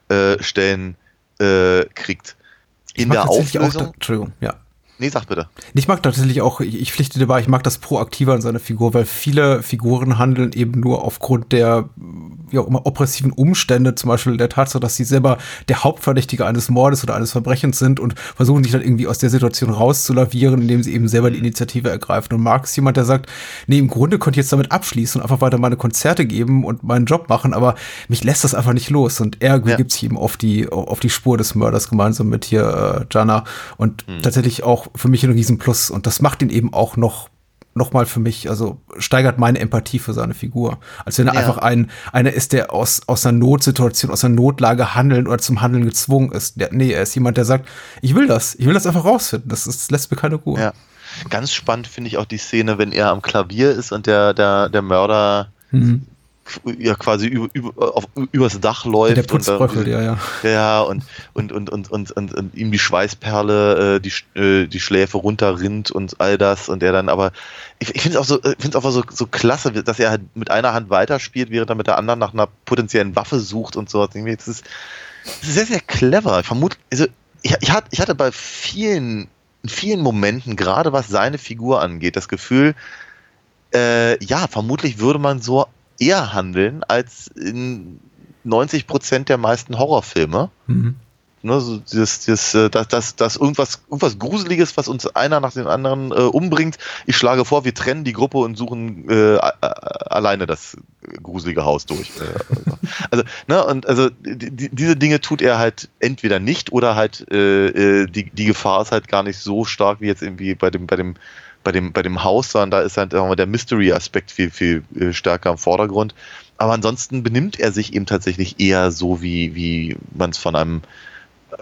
äh, Stellen äh, kriegt. In der Auflösung. Auch, Entschuldigung, ja. Nee, sag bitte. Ich mag tatsächlich auch, ich, ich pflichte dir bei, ich mag das Proaktive an seiner Figur, weil viele Figuren handeln eben nur aufgrund der wie auch immer oppressiven Umstände, zum Beispiel der Tatsache, dass sie selber der Hauptverdächtige eines Mordes oder eines Verbrechens sind und versuchen sich dann irgendwie aus der Situation rauszulavieren, indem sie eben selber die Initiative ergreifen. Und Marx ist jemand, der sagt, nee, im Grunde könnte ich jetzt damit abschließen und einfach weiter meine Konzerte geben und meinen Job machen, aber mich lässt das einfach nicht los. Und er ja. gibt sich eben auf die, auf die Spur des Mörders gemeinsam mit hier äh, Jana und mhm. tatsächlich auch für mich ein Riesenplus. Und das macht ihn eben auch noch nochmal für mich, also steigert meine Empathie für seine Figur. Als wenn er ja. einfach ein, einer ist, der aus, aus einer Notsituation, aus einer Notlage handeln oder zum Handeln gezwungen ist. Der, nee, er ist jemand, der sagt, ich will das, ich will das einfach rausfinden. Das, ist, das lässt mir keine Ruhe. Ja. Ganz spannend finde ich auch die Szene, wenn er am Klavier ist und der, der, der Mörder mhm ja quasi über, über, auf, übers Dach läuft. Der Putzbröchel, ja, ja. Ja, und, und, und, und, und, und, und ihm die Schweißperle, äh, die, äh, die Schläfe runterrinnt und all das und er dann aber, ich, ich finde es auch so, ich finde auch so, so klasse, dass er halt mit einer Hand weiterspielt, während er mit der anderen nach einer potenziellen Waffe sucht und so. Das ist, das ist sehr, sehr clever. Ich vermute, also, ich, ich, hatte, ich hatte bei vielen, in vielen Momenten, gerade was seine Figur angeht, das Gefühl, äh, ja, vermutlich würde man so eher handeln als in 90 Prozent der meisten Horrorfilme. Mhm. Ne, so dieses, dieses, äh, dass, dass, dass irgendwas, irgendwas Gruseliges, was uns einer nach dem anderen äh, umbringt. Ich schlage vor, wir trennen die Gruppe und suchen äh, alleine das gruselige Haus durch. Äh, also, ne, und also die, diese Dinge tut er halt entweder nicht oder halt äh, äh, die, die Gefahr ist halt gar nicht so stark wie jetzt irgendwie bei dem, bei dem bei dem, bei dem Haus, sondern da ist halt mal, der Mystery-Aspekt viel, viel äh, stärker im Vordergrund. Aber ansonsten benimmt er sich eben tatsächlich eher so, wie, wie man es von einem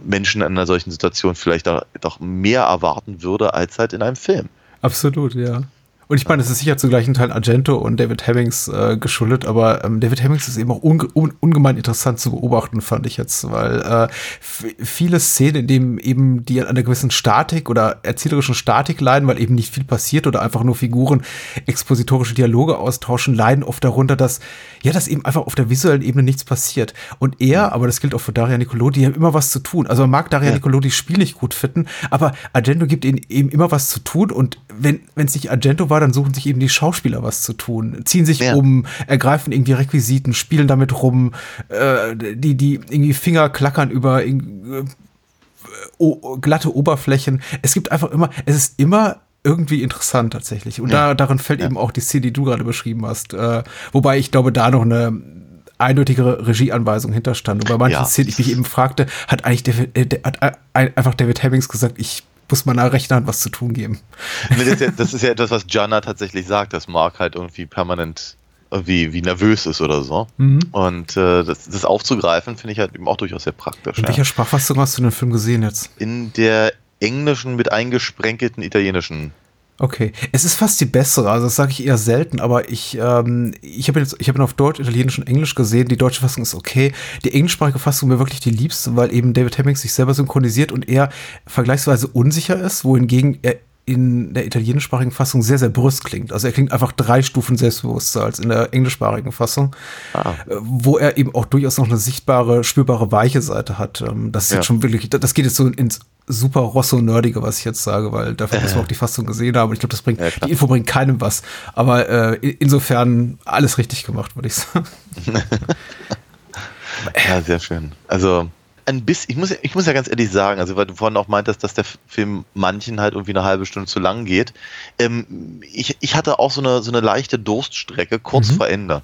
Menschen in einer solchen Situation vielleicht doch mehr erwarten würde, als halt in einem Film. Absolut, ja. Und ich meine, es ist sicher zu gleichen Teil Argento und David Hemmings äh, geschuldet, aber ähm, David Hemmings ist eben auch unge un ungemein interessant zu beobachten, fand ich jetzt, weil äh, viele Szenen, in denen eben die an einer gewissen Statik oder erzählerischen Statik leiden, weil eben nicht viel passiert oder einfach nur Figuren expositorische Dialoge austauschen, leiden oft darunter, dass ja, dass eben einfach auf der visuellen Ebene nichts passiert. Und er, aber das gilt auch für Daria Nicolo, die haben immer was zu tun. Also man mag Daria ja. Spiel nicht gut finden, aber Argento gibt ihnen eben immer was zu tun und wenn es nicht Argento war, dann suchen sich eben die Schauspieler was zu tun, ziehen sich ja. um, ergreifen irgendwie Requisiten, spielen damit rum, äh, die, die irgendwie Finger klackern über äh, glatte Oberflächen. Es gibt einfach immer, es ist immer irgendwie interessant tatsächlich. Und ja. da, darin fällt ja. eben auch die Szene, die du gerade beschrieben hast. Äh, wobei ich glaube, da noch eine eindeutigere Regieanweisung hinterstand. Und bei manchen ja. Szenen, ich mich eben fragte, hat eigentlich David, äh, hat äh, einfach David Hemmings gesagt, ich muss meiner rechten Hand was zu tun geben. Das ist, ja, das ist ja etwas, was Jana tatsächlich sagt, dass Mark halt irgendwie permanent irgendwie wie nervös ist oder so. Mhm. Und äh, das, das, aufzugreifen, finde ich halt eben auch durchaus sehr praktisch. In ja. welcher Sprachfassung hast du den Film gesehen jetzt? In der englischen mit eingesprenkelten italienischen Okay, es ist fast die bessere, also das sage ich eher selten, aber ich, ähm, ich habe jetzt, ich habe ihn auf Deutsch, Italienisch und Englisch gesehen. Die deutsche Fassung ist okay. Die englischsprachige Fassung mir wirklich die liebste, weil eben David Hemmings sich selber synchronisiert und er vergleichsweise unsicher ist, wohingegen er in der italienischsprachigen Fassung sehr, sehr brüsk klingt. Also er klingt einfach drei Stufen selbstbewusster als in der englischsprachigen Fassung, ah. Äh, wo er eben auch durchaus noch eine sichtbare, spürbare, weiche Seite hat. Ähm, das ist ja. jetzt schon wirklich, das geht jetzt so ins super Rosso-Nerdige, was ich jetzt sage, weil dafür muss man auch die Fassung gesehen haben. Ich glaube, das bringt, ja, die Info bringt keinem was. Aber äh, insofern alles richtig gemacht, würde ich sagen. ja, sehr schön. Also ein bisschen, ich muss, ich muss ja ganz ehrlich sagen, also weil du vorhin auch meintest, dass der Film manchen halt irgendwie eine halbe Stunde zu lang geht. Ähm, ich, ich hatte auch so eine, so eine leichte Durststrecke kurz mhm. vor Ende.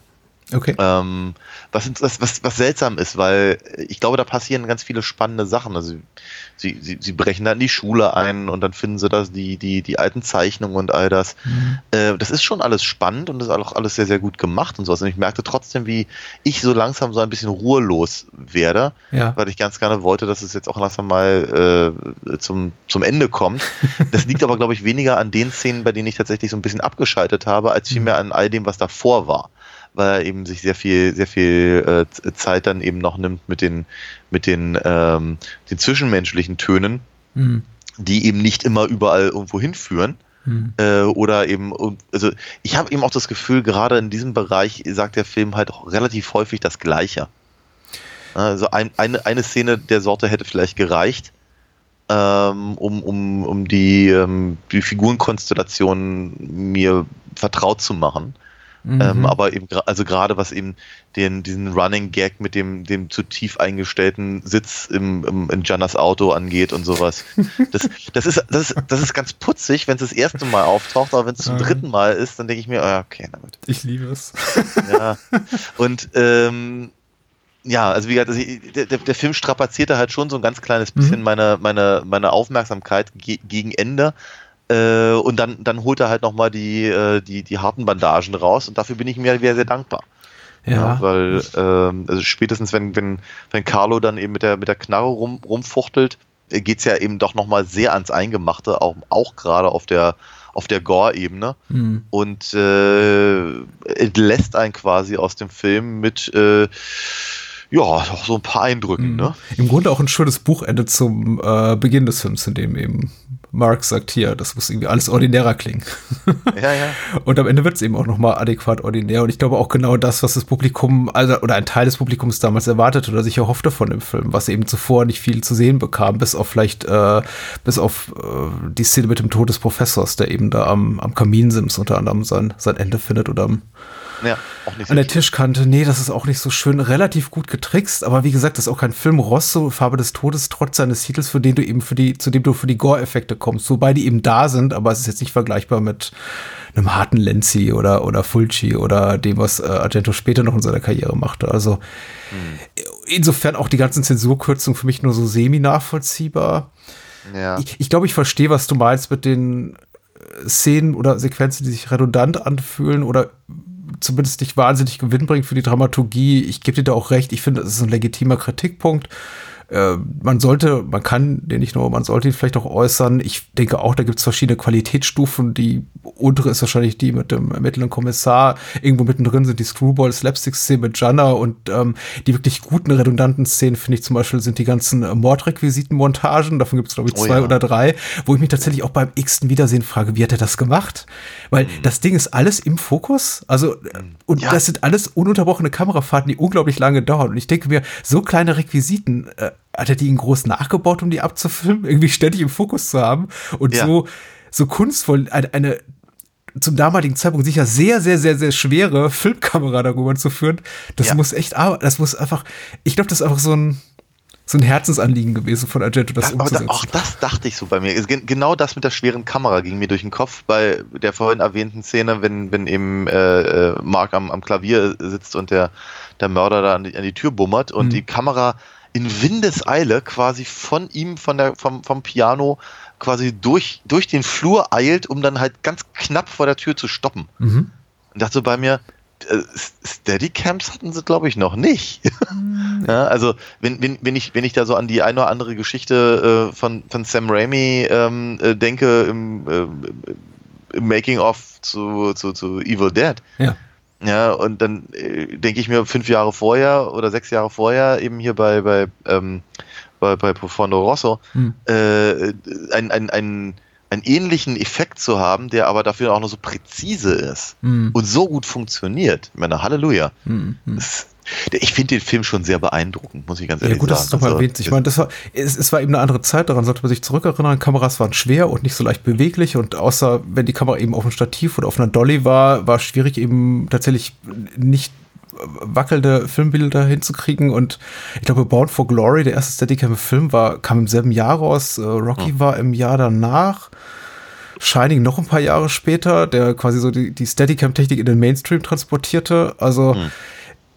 Okay. Ähm, was, was, was, seltsam ist, weil ich glaube, da passieren ganz viele spannende Sachen. Also sie, sie, sie brechen dann die Schule ein und dann finden sie das, die, die, die alten Zeichnungen und all das. Mhm. Äh, das ist schon alles spannend und das ist auch alles sehr, sehr gut gemacht und sowas. Und ich merkte trotzdem, wie ich so langsam so ein bisschen ruhelos werde, ja. weil ich ganz gerne wollte, dass es jetzt auch langsam mal äh, zum, zum Ende kommt. Das liegt aber, glaube ich, weniger an den Szenen, bei denen ich tatsächlich so ein bisschen abgeschaltet habe, als vielmehr an all dem, was davor war weil er eben sich sehr viel, sehr viel äh, Zeit dann eben noch nimmt mit den, mit den, ähm, den zwischenmenschlichen Tönen, mhm. die eben nicht immer überall irgendwo hinführen. Mhm. Äh, oder eben, also ich habe eben auch das Gefühl, gerade in diesem Bereich sagt der Film halt auch relativ häufig das Gleiche. Also ein, eine, eine Szene der Sorte hätte vielleicht gereicht, ähm, um, um, um die, ähm, die Figurenkonstellation mir vertraut zu machen. Mhm. Ähm, aber eben, also gerade was eben den, diesen Running Gag mit dem, dem zu tief eingestellten Sitz im, im, in Jannas Auto angeht und sowas. Das, das, ist, das, ist, das ist ganz putzig, wenn es das erste Mal auftaucht, aber wenn es zum dritten Mal ist, dann denke ich mir, oh, okay, gut. Ich liebe es. Ja. Und ähm, ja, also wie gesagt, also der, der, Film strapazierte halt schon so ein ganz kleines bisschen mhm. meine, meine, meine Aufmerksamkeit ge gegen Ende. Äh, und dann, dann holt er halt nochmal die, äh, die, die harten Bandagen raus und dafür bin ich mir sehr, sehr dankbar. Ja. ja weil ähm, also spätestens wenn, wenn, wenn Carlo dann eben mit der, mit der Knarre rum, rumfuchtelt, äh, geht's ja eben doch nochmal sehr ans Eingemachte, auch, auch gerade auf der, auf der Gore-Ebene mhm. und äh, entlässt einen quasi aus dem Film mit äh, ja, so ein paar Eindrücken. Mhm. Ne? Im Grunde auch ein schönes Buchende zum äh, Beginn des Films, in dem eben Mark sagt, hier, das muss irgendwie alles ordinärer klingen. Ja, ja. Und am Ende wird es eben auch nochmal adäquat ordinär. Und ich glaube auch genau das, was das Publikum, also, oder ein Teil des Publikums damals erwartet oder sich erhoffte von dem Film, was eben zuvor nicht viel zu sehen bekam, bis auf vielleicht, äh, bis auf äh, die Szene mit dem Tod des Professors, der eben da am, am Kaminsims unter anderem sein, sein Ende findet oder am ja, auch nicht an der Tischkante. Nee, das ist auch nicht so schön. Relativ gut getrickst, aber wie gesagt, das ist auch kein Film. Rosso, Farbe des Todes, trotz seines Titels, für den du eben für die, zu dem du für die Gore-Effekte kommst. Wobei die eben da sind, aber es ist jetzt nicht vergleichbar mit einem harten Lenzi oder, oder Fulci oder dem, was äh, Argento später noch in seiner Karriere machte. Also hm. insofern auch die ganzen Zensurkürzungen für mich nur so semi-nachvollziehbar. Ja. Ich, ich glaube, ich verstehe, was du meinst mit den Szenen oder Sequenzen, die sich redundant anfühlen oder zumindest nicht wahnsinnig gewinnbringend für die Dramaturgie. Ich gebe dir da auch recht. Ich finde, das ist ein legitimer Kritikpunkt. Äh, man sollte, man kann den nicht nur, man sollte ihn vielleicht auch äußern. Ich denke auch, da gibt es verschiedene Qualitätsstufen. Die untere ist wahrscheinlich die mit dem ermittelnden Kommissar. Irgendwo mittendrin sind die Screwball-Slapstick-Szenen mit Janna und ähm, die wirklich guten, redundanten Szenen, finde ich zum Beispiel, sind die ganzen Mordrequisiten-Montagen. Davon gibt es, glaube ich, oh zwei oh ja. oder drei, wo ich mich tatsächlich auch beim x-ten Wiedersehen frage, wie hat er das gemacht? Weil mhm. das Ding ist alles im Fokus. Also, äh, und ja. das sind alles ununterbrochene Kamerafahrten, die unglaublich lange dauern. Und ich denke mir, so kleine Requisiten, äh, hat er die in groß nachgebaut, um die abzufilmen, irgendwie ständig im Fokus zu haben und ja. so, so kunstvoll eine, eine zum damaligen Zeitpunkt sicher sehr, sehr, sehr, sehr schwere Filmkamera darüber zu führen. Das ja. muss echt, das muss einfach, ich glaube, das ist einfach so ein, so ein Herzensanliegen gewesen von Argento, das, das umzusetzen. auch das dachte ich so bei mir. Genau das mit der schweren Kamera ging mir durch den Kopf bei der vorhin erwähnten Szene, wenn, wenn eben äh, äh Mark am, am Klavier sitzt und der, der Mörder da an die, an die Tür bummert und mhm. die Kamera in Windeseile quasi von ihm, von der, vom, vom Piano quasi durch, durch den Flur eilt, um dann halt ganz knapp vor der Tür zu stoppen. Mhm. Und dachte bei mir, äh, Steadycams hatten sie, glaube ich, noch nicht. Mhm. ja, also, wenn, wenn, wenn, ich, wenn ich da so an die eine oder andere Geschichte äh, von, von Sam Raimi ähm, äh, denke, im, äh, im Making-of zu, zu, zu Evil Dead. Ja. Ja, und dann äh, denke ich mir fünf Jahre vorher oder sechs Jahre vorher eben hier bei, bei, ähm, bei, bei Profondo Rosso hm. äh, ein, ein, ein einen ähnlichen Effekt zu haben, der aber dafür auch noch so präzise ist mm. und so gut funktioniert. Ich meine, Halleluja. Mm, mm. Ich finde den Film schon sehr beeindruckend, muss ich ganz ehrlich sagen. Ja, gut, dass du es nochmal also, erwähnt. Ich meine, das war, es, es, war eben eine andere Zeit, daran sollte man sich zurückerinnern. Kameras waren schwer und nicht so leicht beweglich und außer wenn die Kamera eben auf einem Stativ oder auf einer Dolly war, war es schwierig eben tatsächlich nicht wackelnde Filmbilder hinzukriegen. Und ich glaube, Born for Glory, der erste Steadicam-Film, war, kam im selben Jahr raus. Äh, Rocky hm. war im Jahr danach. Shining noch ein paar Jahre später, der quasi so die, die Steadicam-Technik in den Mainstream transportierte. Also hm.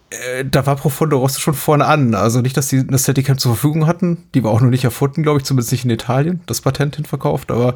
Äh, da war Profondo Rosso schon vorne an. Also nicht, dass die eine Steadicam zur Verfügung hatten. Die war auch noch nicht erfunden, glaube ich, zumindest nicht in Italien, das Patent hinverkauft. Aber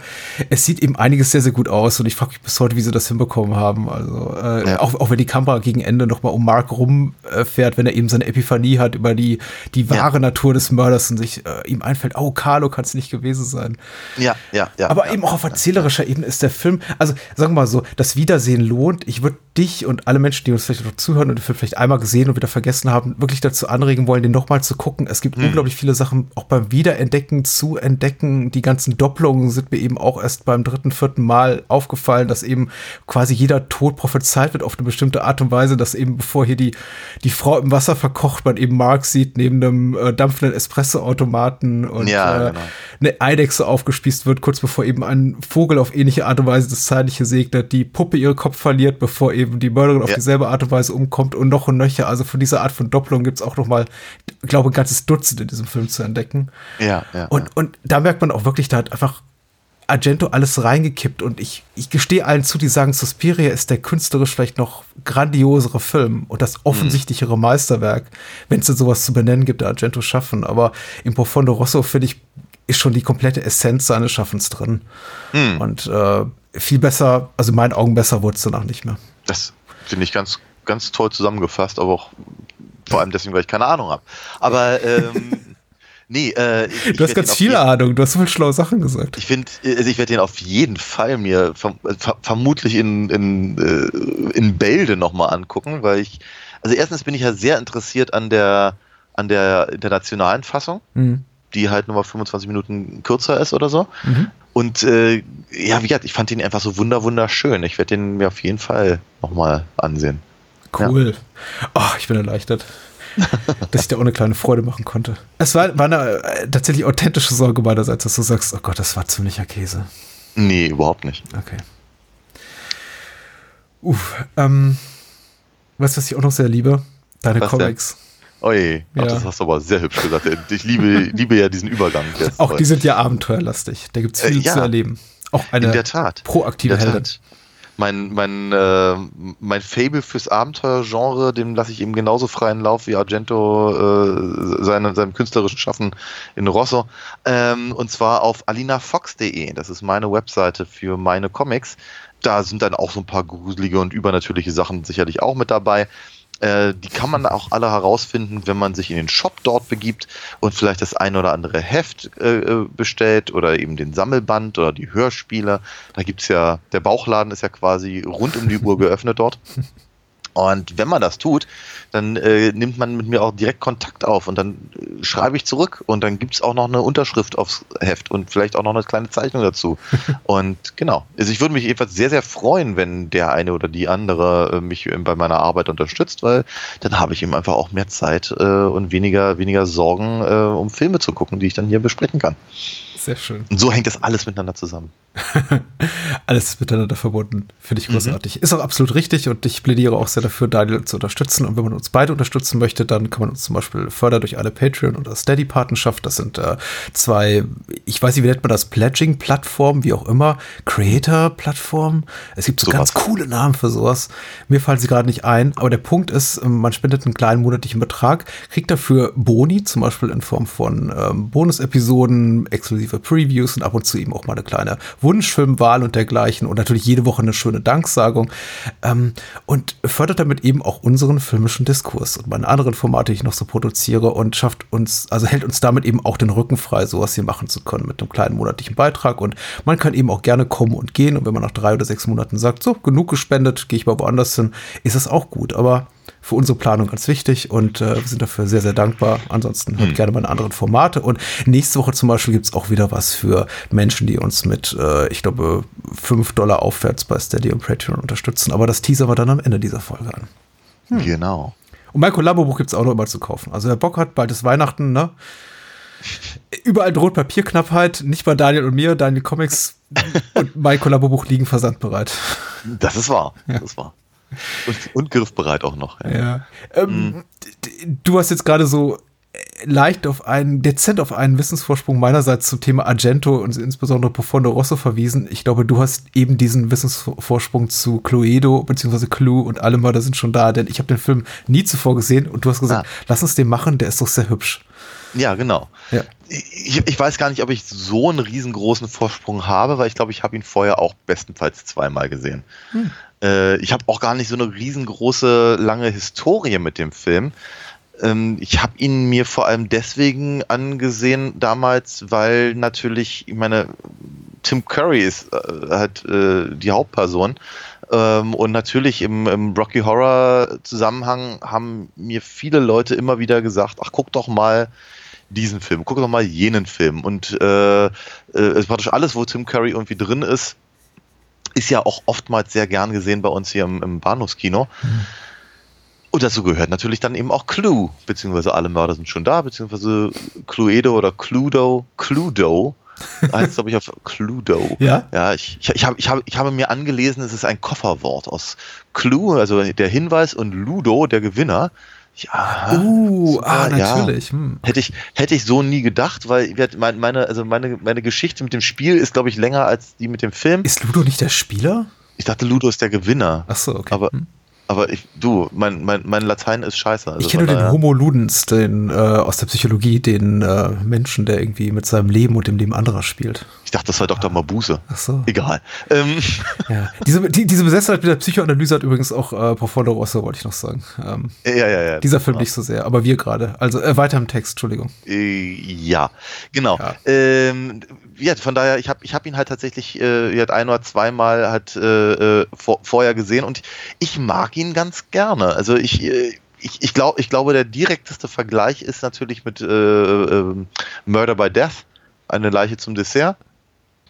es sieht eben einiges sehr, sehr gut aus. Und ich frage mich bis heute, wie sie das hinbekommen haben. Also äh, ja. auch, auch wenn die Kamera gegen Ende noch mal um Mark rumfährt, wenn er eben seine Epiphanie hat über die, die wahre ja. Natur des Mörders und sich äh, ihm einfällt, oh, Carlo kann es nicht gewesen sein. Ja, ja, ja. Aber ja, eben auch auf erzählerischer Ebene ist der Film, also sagen wir mal so, das Wiedersehen lohnt. Ich würde dich und alle Menschen, die uns vielleicht noch zuhören und den Film vielleicht einmal gesehen und wieder vergessen haben, wirklich dazu anregen wollen, den nochmal zu gucken. Es gibt hm. unglaublich viele Sachen auch beim Wiederentdecken zu entdecken. Die ganzen Doppelungen sind mir eben auch erst beim dritten, vierten Mal aufgefallen, dass eben quasi jeder Tod prophezeit wird auf eine bestimmte Art und Weise, dass eben bevor hier die, die Frau im Wasser verkocht, man eben Mark sieht neben einem äh, dampfenden Espressoautomaten und ja, äh, genau. eine Eidechse aufgespießt wird, kurz bevor eben ein Vogel auf ähnliche Art und Weise das Zeitliche segnet, die Puppe ihren Kopf verliert, bevor eben die Mörderin auf ja. dieselbe Art und Weise umkommt und noch und nöcher. Also von dieser Art von Doppelung gibt es auch noch mal, ich glaube, ein ganzes Dutzend in diesem Film zu entdecken. Ja, ja. Und, ja. und da merkt man auch wirklich, da hat einfach Argento alles reingekippt und ich, ich gestehe allen zu, die sagen, Suspiria ist der künstlerisch vielleicht noch grandiosere Film und das offensichtlichere Meisterwerk, wenn es denn sowas zu benennen gibt, der Argento schaffen. Aber im Profondo Rosso, finde ich, ist schon die komplette Essenz seines Schaffens drin. Mhm. Und äh, viel besser, also in meinen Augen besser wurde es danach nicht mehr. Das finde ich ganz, ganz toll zusammengefasst, aber auch vor allem deswegen, weil ich keine Ahnung habe. Aber ähm, nee, äh, ich, du hast ganz viel Ahnung, du hast so viele schlaue Sachen gesagt. Ich finde, also ich werde den auf jeden Fall mir verm vermutlich in, in, äh, in Bälde nochmal angucken, weil ich, also erstens bin ich ja sehr interessiert an der an der internationalen Fassung. Mhm die halt nochmal 25 Minuten kürzer ist oder so. Mhm. Und äh, ja, wie gesagt, ich fand den einfach so wunder wunderschön. Ich werde den mir auf jeden Fall nochmal ansehen. Cool. Ja. Oh, ich bin erleichtert, dass ich da ohne kleine Freude machen konnte. Es war, war eine äh, tatsächlich authentische Sorge meinerseits, dass du sagst, oh Gott, das war ziemlicher Käse. Nee, überhaupt nicht. Okay. Uff, ähm, weißt du, was ich auch noch sehr liebe? Deine was Comics. Denn? Oi, Ach, ja. das hast du aber sehr hübsch gesagt. Ich liebe, liebe ja diesen Übergang. Auch die sind ja abenteuerlastig. Da gibt es viel äh, ja, zu erleben. Auch eine in der Tat. proaktive Heldin. Mein, mein, äh, mein Fable fürs Abenteuergenre, dem lasse ich eben genauso freien Lauf wie Argento äh, seine, seinem künstlerischen Schaffen in Rosso. Ähm, und zwar auf alinafox.de. Das ist meine Webseite für meine Comics. Da sind dann auch so ein paar gruselige und übernatürliche Sachen sicherlich auch mit dabei. Äh, die kann man auch alle herausfinden, wenn man sich in den Shop dort begibt und vielleicht das ein oder andere Heft äh, äh bestellt oder eben den Sammelband oder die Hörspiele. Da gibt es ja, der Bauchladen ist ja quasi rund um die Uhr geöffnet dort. Und wenn man das tut, dann äh, nimmt man mit mir auch direkt Kontakt auf und dann äh, schreibe ich zurück und dann gibt es auch noch eine Unterschrift aufs Heft und vielleicht auch noch eine kleine Zeichnung dazu. und genau. Also ich würde mich jedenfalls sehr, sehr freuen, wenn der eine oder die andere äh, mich bei meiner Arbeit unterstützt, weil dann habe ich eben einfach auch mehr Zeit äh, und weniger, weniger Sorgen, äh, um Filme zu gucken, die ich dann hier besprechen kann. Sehr schön. Und so hängt das alles miteinander zusammen. alles miteinander verbunden. Finde ich mhm. großartig. Mhm. Ist auch absolut richtig und ich plädiere auch sehr dafür, Daniel zu unterstützen. Und wenn man uns beide unterstützen möchte, dann kann man uns zum Beispiel fördern durch eine Patreon- oder Steady-Partnerschaft. Das sind äh, zwei, ich weiß nicht, wie nennt man das, Pledging-Plattformen, wie auch immer, Creator-Plattformen. Es gibt so, so ganz was. coole Namen für sowas. Mir fallen sie gerade nicht ein, aber der Punkt ist, man spendet einen kleinen monatlichen Betrag, kriegt dafür Boni, zum Beispiel in Form von ähm, Bonus-Episoden, exklusive Previews und ab und zu eben auch mal eine kleine Wunschfilmwahl und dergleichen und natürlich jede Woche eine schöne Danksagung ähm, und fördert damit eben auch unseren filmischen Diskurs und meine anderen Formate, die ich noch so produziere und schafft uns, also hält uns damit eben auch den Rücken frei, sowas hier machen zu können mit einem kleinen monatlichen Beitrag und man kann eben auch gerne kommen und gehen und wenn man nach drei oder sechs Monaten sagt, so, genug gespendet, gehe ich mal woanders hin, ist das auch gut, aber für unsere Planung ganz wichtig und äh, wir sind dafür sehr, sehr dankbar. Ansonsten hört hm. gerne meine anderen Formate. Und nächste Woche zum Beispiel gibt es auch wieder was für Menschen, die uns mit, äh, ich glaube, 5 Dollar aufwärts bei Steady und Patreon unterstützen. Aber das teasern wir dann am Ende dieser Folge an. Hm. Genau. Und mein Kollabobuch gibt es auch noch immer zu kaufen. Also wer Bock hat, bald ist Weihnachten, ne? Überall droht Papierknappheit, nicht bei Daniel und mir. Daniel Comics und mein Kollabobuch liegen versandbereit. Das ist wahr. Ja. Das ist wahr. Und, und griffbereit auch noch. Ja. ja. Ähm, mhm. Du hast jetzt gerade so äh, leicht auf einen, dezent auf einen Wissensvorsprung meinerseits zum Thema Argento und insbesondere Profondo Rosso verwiesen. Ich glaube, du hast eben diesen Wissensvorsprung zu Cluedo bzw. Clue und alle Mörder sind schon da, denn ich habe den Film nie zuvor gesehen und du hast gesagt, ah. lass uns den machen, der ist doch sehr hübsch. Ja, genau. Ja. Ich, ich, weiß gar nicht, ob ich so einen riesengroßen Vorsprung habe, weil ich glaube, ich habe ihn vorher auch bestenfalls zweimal gesehen. Hm. Äh, ich habe auch gar nicht so eine riesengroße, lange Historie mit dem Film. Ähm, ich habe ihn mir vor allem deswegen angesehen damals, weil natürlich, ich meine, Tim Curry ist äh, halt äh, die Hauptperson. Ähm, und natürlich im, im Rocky Horror Zusammenhang haben mir viele Leute immer wieder gesagt, ach guck doch mal diesen Film, guck doch mal jenen Film. Und äh, äh, praktisch alles, wo Tim Curry irgendwie drin ist, ist ja auch oftmals sehr gern gesehen bei uns hier im, im Bahnhofskino. Mhm. Und dazu gehört natürlich dann eben auch Clue, beziehungsweise alle Mörder sind schon da, beziehungsweise Cluedo oder Cluedo, Cluedo heißt glaube ich auf Cluedo. Ja. Ja, ich, ich, ich, hab, ich, hab, ich habe mir angelesen, es ist ein Kofferwort aus Clue, also der Hinweis und Ludo, der Gewinner. Ja, uh, ah, natürlich. Ja. Hm. Hätte ich hätte ich so nie gedacht, weil meine also meine meine Geschichte mit dem Spiel ist glaube ich länger als die mit dem Film. Ist Ludo nicht der Spieler? Ich dachte Ludo ist der Gewinner. Ach so, okay. Aber hm. Aber ich, du, mein, mein, mein Latein ist scheiße. Also ich kenne nur den Homo Ludens, den äh, aus der Psychologie, den äh, Menschen, der irgendwie mit seinem Leben und dem Leben anderer spielt. Ich dachte, das war Dr. Mabuse. Ach so. Egal. Ähm. Ja. Diese, die, diese Besessenheit mit der Psychoanalyse hat übrigens auch äh, Profondo Rosso, wollte ich noch sagen. Ähm, ja, ja, ja. Dieser Film ja. nicht so sehr, aber wir gerade. Also äh, weiter im Text, Entschuldigung. Äh, ja, genau. Ja. Ähm, ja, von daher, ich habe ich hab ihn halt tatsächlich äh, ein oder zweimal halt äh, äh, vor, vorher gesehen und ich mag ihn ganz gerne. Also ich, äh, ich, ich, glaub, ich glaube, der direkteste Vergleich ist natürlich mit äh, äh, Murder by Death, eine Leiche zum Dessert.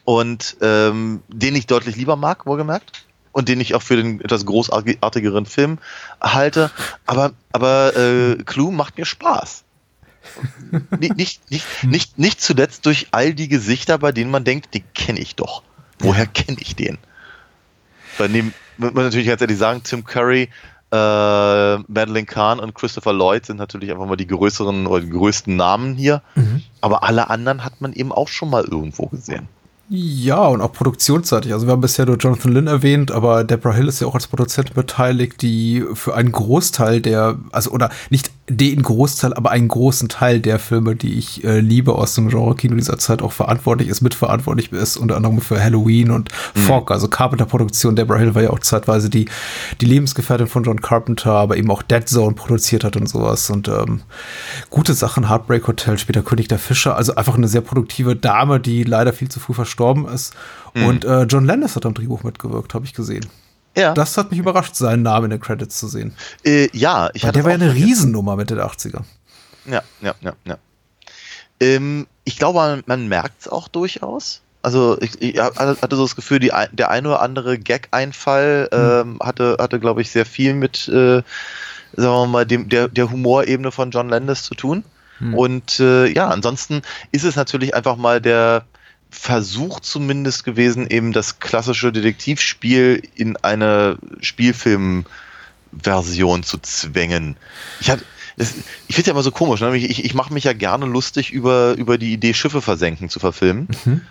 Und ähm, den ich deutlich lieber mag, wohlgemerkt. Und den ich auch für den etwas großartigeren Film halte. Aber, aber äh, Clue macht mir Spaß nicht, nicht, nicht, nicht, nicht zuletzt durch all die Gesichter, bei denen man denkt, die kenne ich doch. Woher kenne ich den? Bei dem muss man natürlich ganz ehrlich sagen, Tim Curry, äh, Madeline Kahn und Christopher Lloyd sind natürlich einfach mal die größeren oder die größten Namen hier. Mhm. Aber alle anderen hat man eben auch schon mal irgendwo gesehen. Ja, und auch produktionsseitig. Also wir haben bisher nur Jonathan Lynn erwähnt, aber Deborah Hill ist ja auch als Produzentin beteiligt, die für einen Großteil der, also oder nicht den Großteil, aber einen großen Teil der Filme, die ich äh, liebe aus dem Genre-Kino dieser Zeit auch verantwortlich ist, mitverantwortlich ist, unter anderem für Halloween und mhm. Fog, also Carpenter-Produktion. Deborah Hill war ja auch zeitweise die, die Lebensgefährtin von John Carpenter, aber eben auch Dead Zone produziert hat und sowas. Und ähm, gute Sachen, Heartbreak Hotel, später König der Fischer, also einfach eine sehr produktive Dame, die leider viel zu früh verstorben ist. Mhm. Und äh, John Landis hat am Drehbuch mitgewirkt, habe ich gesehen. Ja. Das hat mich überrascht, seinen Namen in den Credits zu sehen. Äh, ja, ich hatte. Der war ja eine Riesennummer Mitte der 80er. Ja, ja, ja, ja. Ähm, ich glaube, man, man merkt es auch durchaus. Also ich, ich, hatte so das Gefühl, die, der ein oder andere Gag-Einfall ähm, hatte, hatte glaube ich, sehr viel mit, äh, sagen wir mal, dem, der, der Humorebene von John Landis zu tun. Hm. Und äh, ja, ansonsten ist es natürlich einfach mal der, Versuch zumindest gewesen, eben das klassische Detektivspiel in eine Spielfilmversion zu zwängen. Ich hatte, das, ich finde es ja immer so komisch, ne? ich, ich mache mich ja gerne lustig über, über die Idee, Schiffe versenken zu verfilmen. Mhm.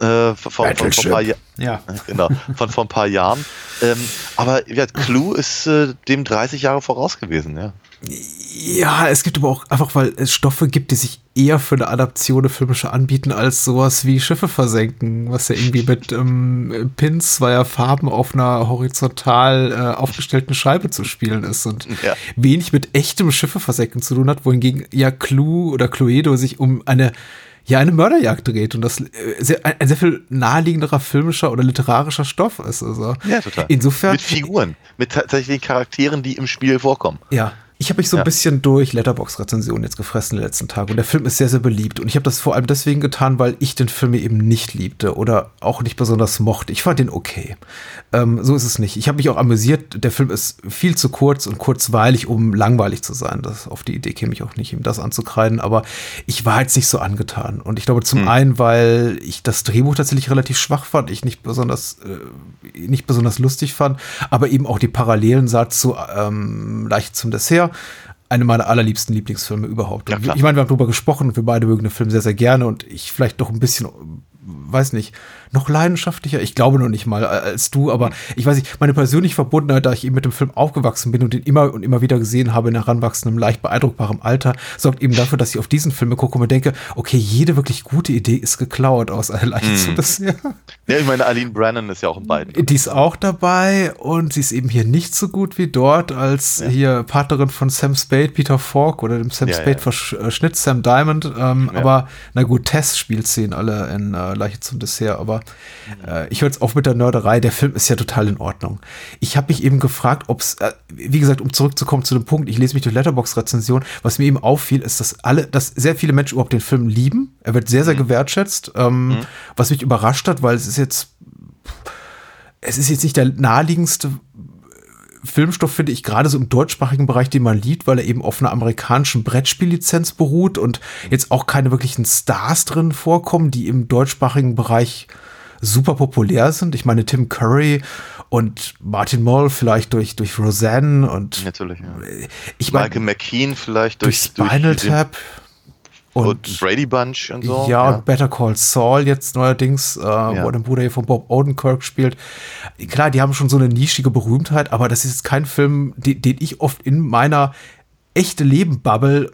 Äh, von, von, ja. genau, von vor ein paar Jahren. Ähm, aber ja, Clue ist äh, dem 30 Jahre voraus gewesen, ja. Ja, es gibt aber auch einfach, weil es Stoffe gibt, die sich eher für eine Adaption der filmische anbieten, als sowas wie Schiffe versenken, was ja irgendwie mit ähm, Pins zweier Farben auf einer horizontal äh, aufgestellten Scheibe zu spielen ist und ja. wenig mit echtem Schiffe versenken zu tun hat, wohingegen ja Clue oder Cluedo sich um eine ja eine Mörderjagd dreht und das äh, sehr, ein sehr viel naheliegenderer filmischer oder literarischer Stoff ist. Also ja, total. Insofern. Mit Figuren, mit tatsächlich Charakteren, die im Spiel vorkommen. Ja. Ich habe mich so ja. ein bisschen durch Letterbox-Rezensionen jetzt gefressen in den letzten Tagen und der Film ist sehr, sehr beliebt. Und ich habe das vor allem deswegen getan, weil ich den Film eben nicht liebte oder auch nicht besonders mochte. Ich fand den okay. Ähm, so ist es nicht. Ich habe mich auch amüsiert. Der Film ist viel zu kurz und kurzweilig, um langweilig zu sein. Das, auf die Idee käme ich auch nicht, ihm das anzukreiden. Aber ich war jetzt nicht so angetan. Und ich glaube zum hm. einen, weil ich das Drehbuch tatsächlich relativ schwach fand, ich nicht besonders, äh, nicht besonders lustig fand, aber eben auch die Parallelen sah zu ähm, leicht zum Dessert eine meiner allerliebsten Lieblingsfilme überhaupt. Ja, ich meine, wir haben darüber gesprochen und wir beide mögen den Film sehr, sehr gerne und ich vielleicht doch ein bisschen weiß nicht, noch leidenschaftlicher, ich glaube noch nicht mal als du, aber ich weiß nicht, meine persönliche Verbundenheit, da ich eben mit dem Film aufgewachsen bin und den immer und immer wieder gesehen habe in heranwachsendem, leicht beeindruckbarem Alter, sorgt eben dafür, dass ich auf diesen Film gucke und mir denke, okay, jede wirklich gute Idee ist geklaut aus einer Leicht. Mm. Das, ja. ja, ich meine, Aline Brennan ist ja auch in beiden. Die ist auch dabei und sie ist eben hier nicht so gut wie dort als ja. hier Partnerin von Sam Spade, Peter Falk oder dem Sam ja, Spade-Verschnitt Sam Diamond, ähm, aber na gut, Tess spielt sie in alle in äh, Leiche zum Dessert, aber äh, ich höre jetzt auf mit der Nörderei. Der Film ist ja total in Ordnung. Ich habe mich eben gefragt, ob es, äh, wie gesagt, um zurückzukommen zu dem Punkt, ich lese mich durch Letterbox-Rezension, was mir eben auffiel, ist, dass alle, dass sehr viele Menschen überhaupt den Film lieben. Er wird sehr, sehr mhm. gewertschätzt, ähm, mhm. was mich überrascht hat, weil es ist jetzt, es ist jetzt nicht der naheliegendste Filmstoff finde ich gerade so im deutschsprachigen Bereich, den man liebt, weil er eben auf einer amerikanischen Brettspiellizenz beruht und jetzt auch keine wirklichen Stars drin vorkommen, die im deutschsprachigen Bereich super populär sind. Ich meine, Tim Curry und Martin Moll vielleicht durch, durch Roseanne und natürlich, ja. ich meine, Michael McKean vielleicht durch, durch Spinal durch Tap. Und, und, Brady Bunch und so. Ja, ja, und Better Call Saul jetzt neuerdings, äh, ja. wo der Bruder hier von Bob Odenkirk spielt. Klar, die haben schon so eine nischige Berühmtheit, aber das ist jetzt kein Film, den, den ich oft in meiner echte Leben-Bubble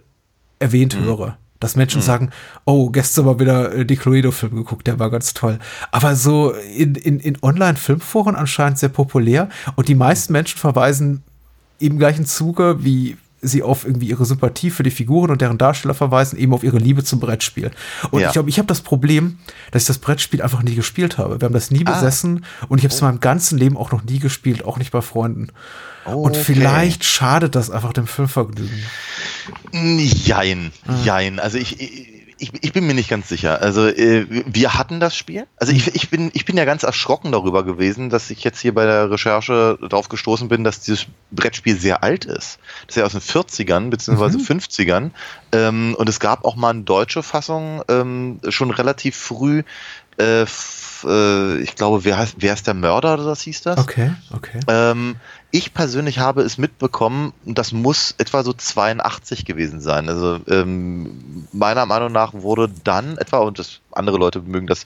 erwähnt mhm. höre. Dass Menschen mhm. sagen, oh, gestern mal wieder äh, die Cluedo-Film geguckt, der war ganz toll. Aber so in, in, in Online-Filmforen anscheinend sehr populär und die meisten Menschen verweisen im gleichen Zuge wie sie auf irgendwie ihre Sympathie für die Figuren und deren Darsteller verweisen, eben auf ihre Liebe zum Brettspiel. Und ja. ich glaube, ich habe das Problem, dass ich das Brettspiel einfach nie gespielt habe. Wir haben das nie ah. besessen und ich habe es oh. in meinem ganzen Leben auch noch nie gespielt, auch nicht bei Freunden. Oh, und vielleicht schadet das einfach dem Filmvergnügen. Jein, ah. jein. Also ich, ich ich, ich bin mir nicht ganz sicher. Also äh, wir hatten das Spiel. Also ich, ich, bin, ich bin ja ganz erschrocken darüber gewesen, dass ich jetzt hier bei der Recherche darauf gestoßen bin, dass dieses Brettspiel sehr alt ist. Das ist ja aus den 40ern beziehungsweise mhm. 50ern. Ähm, und es gab auch mal eine deutsche Fassung ähm, schon relativ früh. Äh, äh, ich glaube, wer, heißt, wer ist der Mörder oder das hieß das? Okay, okay. Ähm, ich persönlich habe es mitbekommen, das muss etwa so 82 gewesen sein. Also ähm, meiner Meinung nach wurde dann etwa, und das, andere Leute mögen das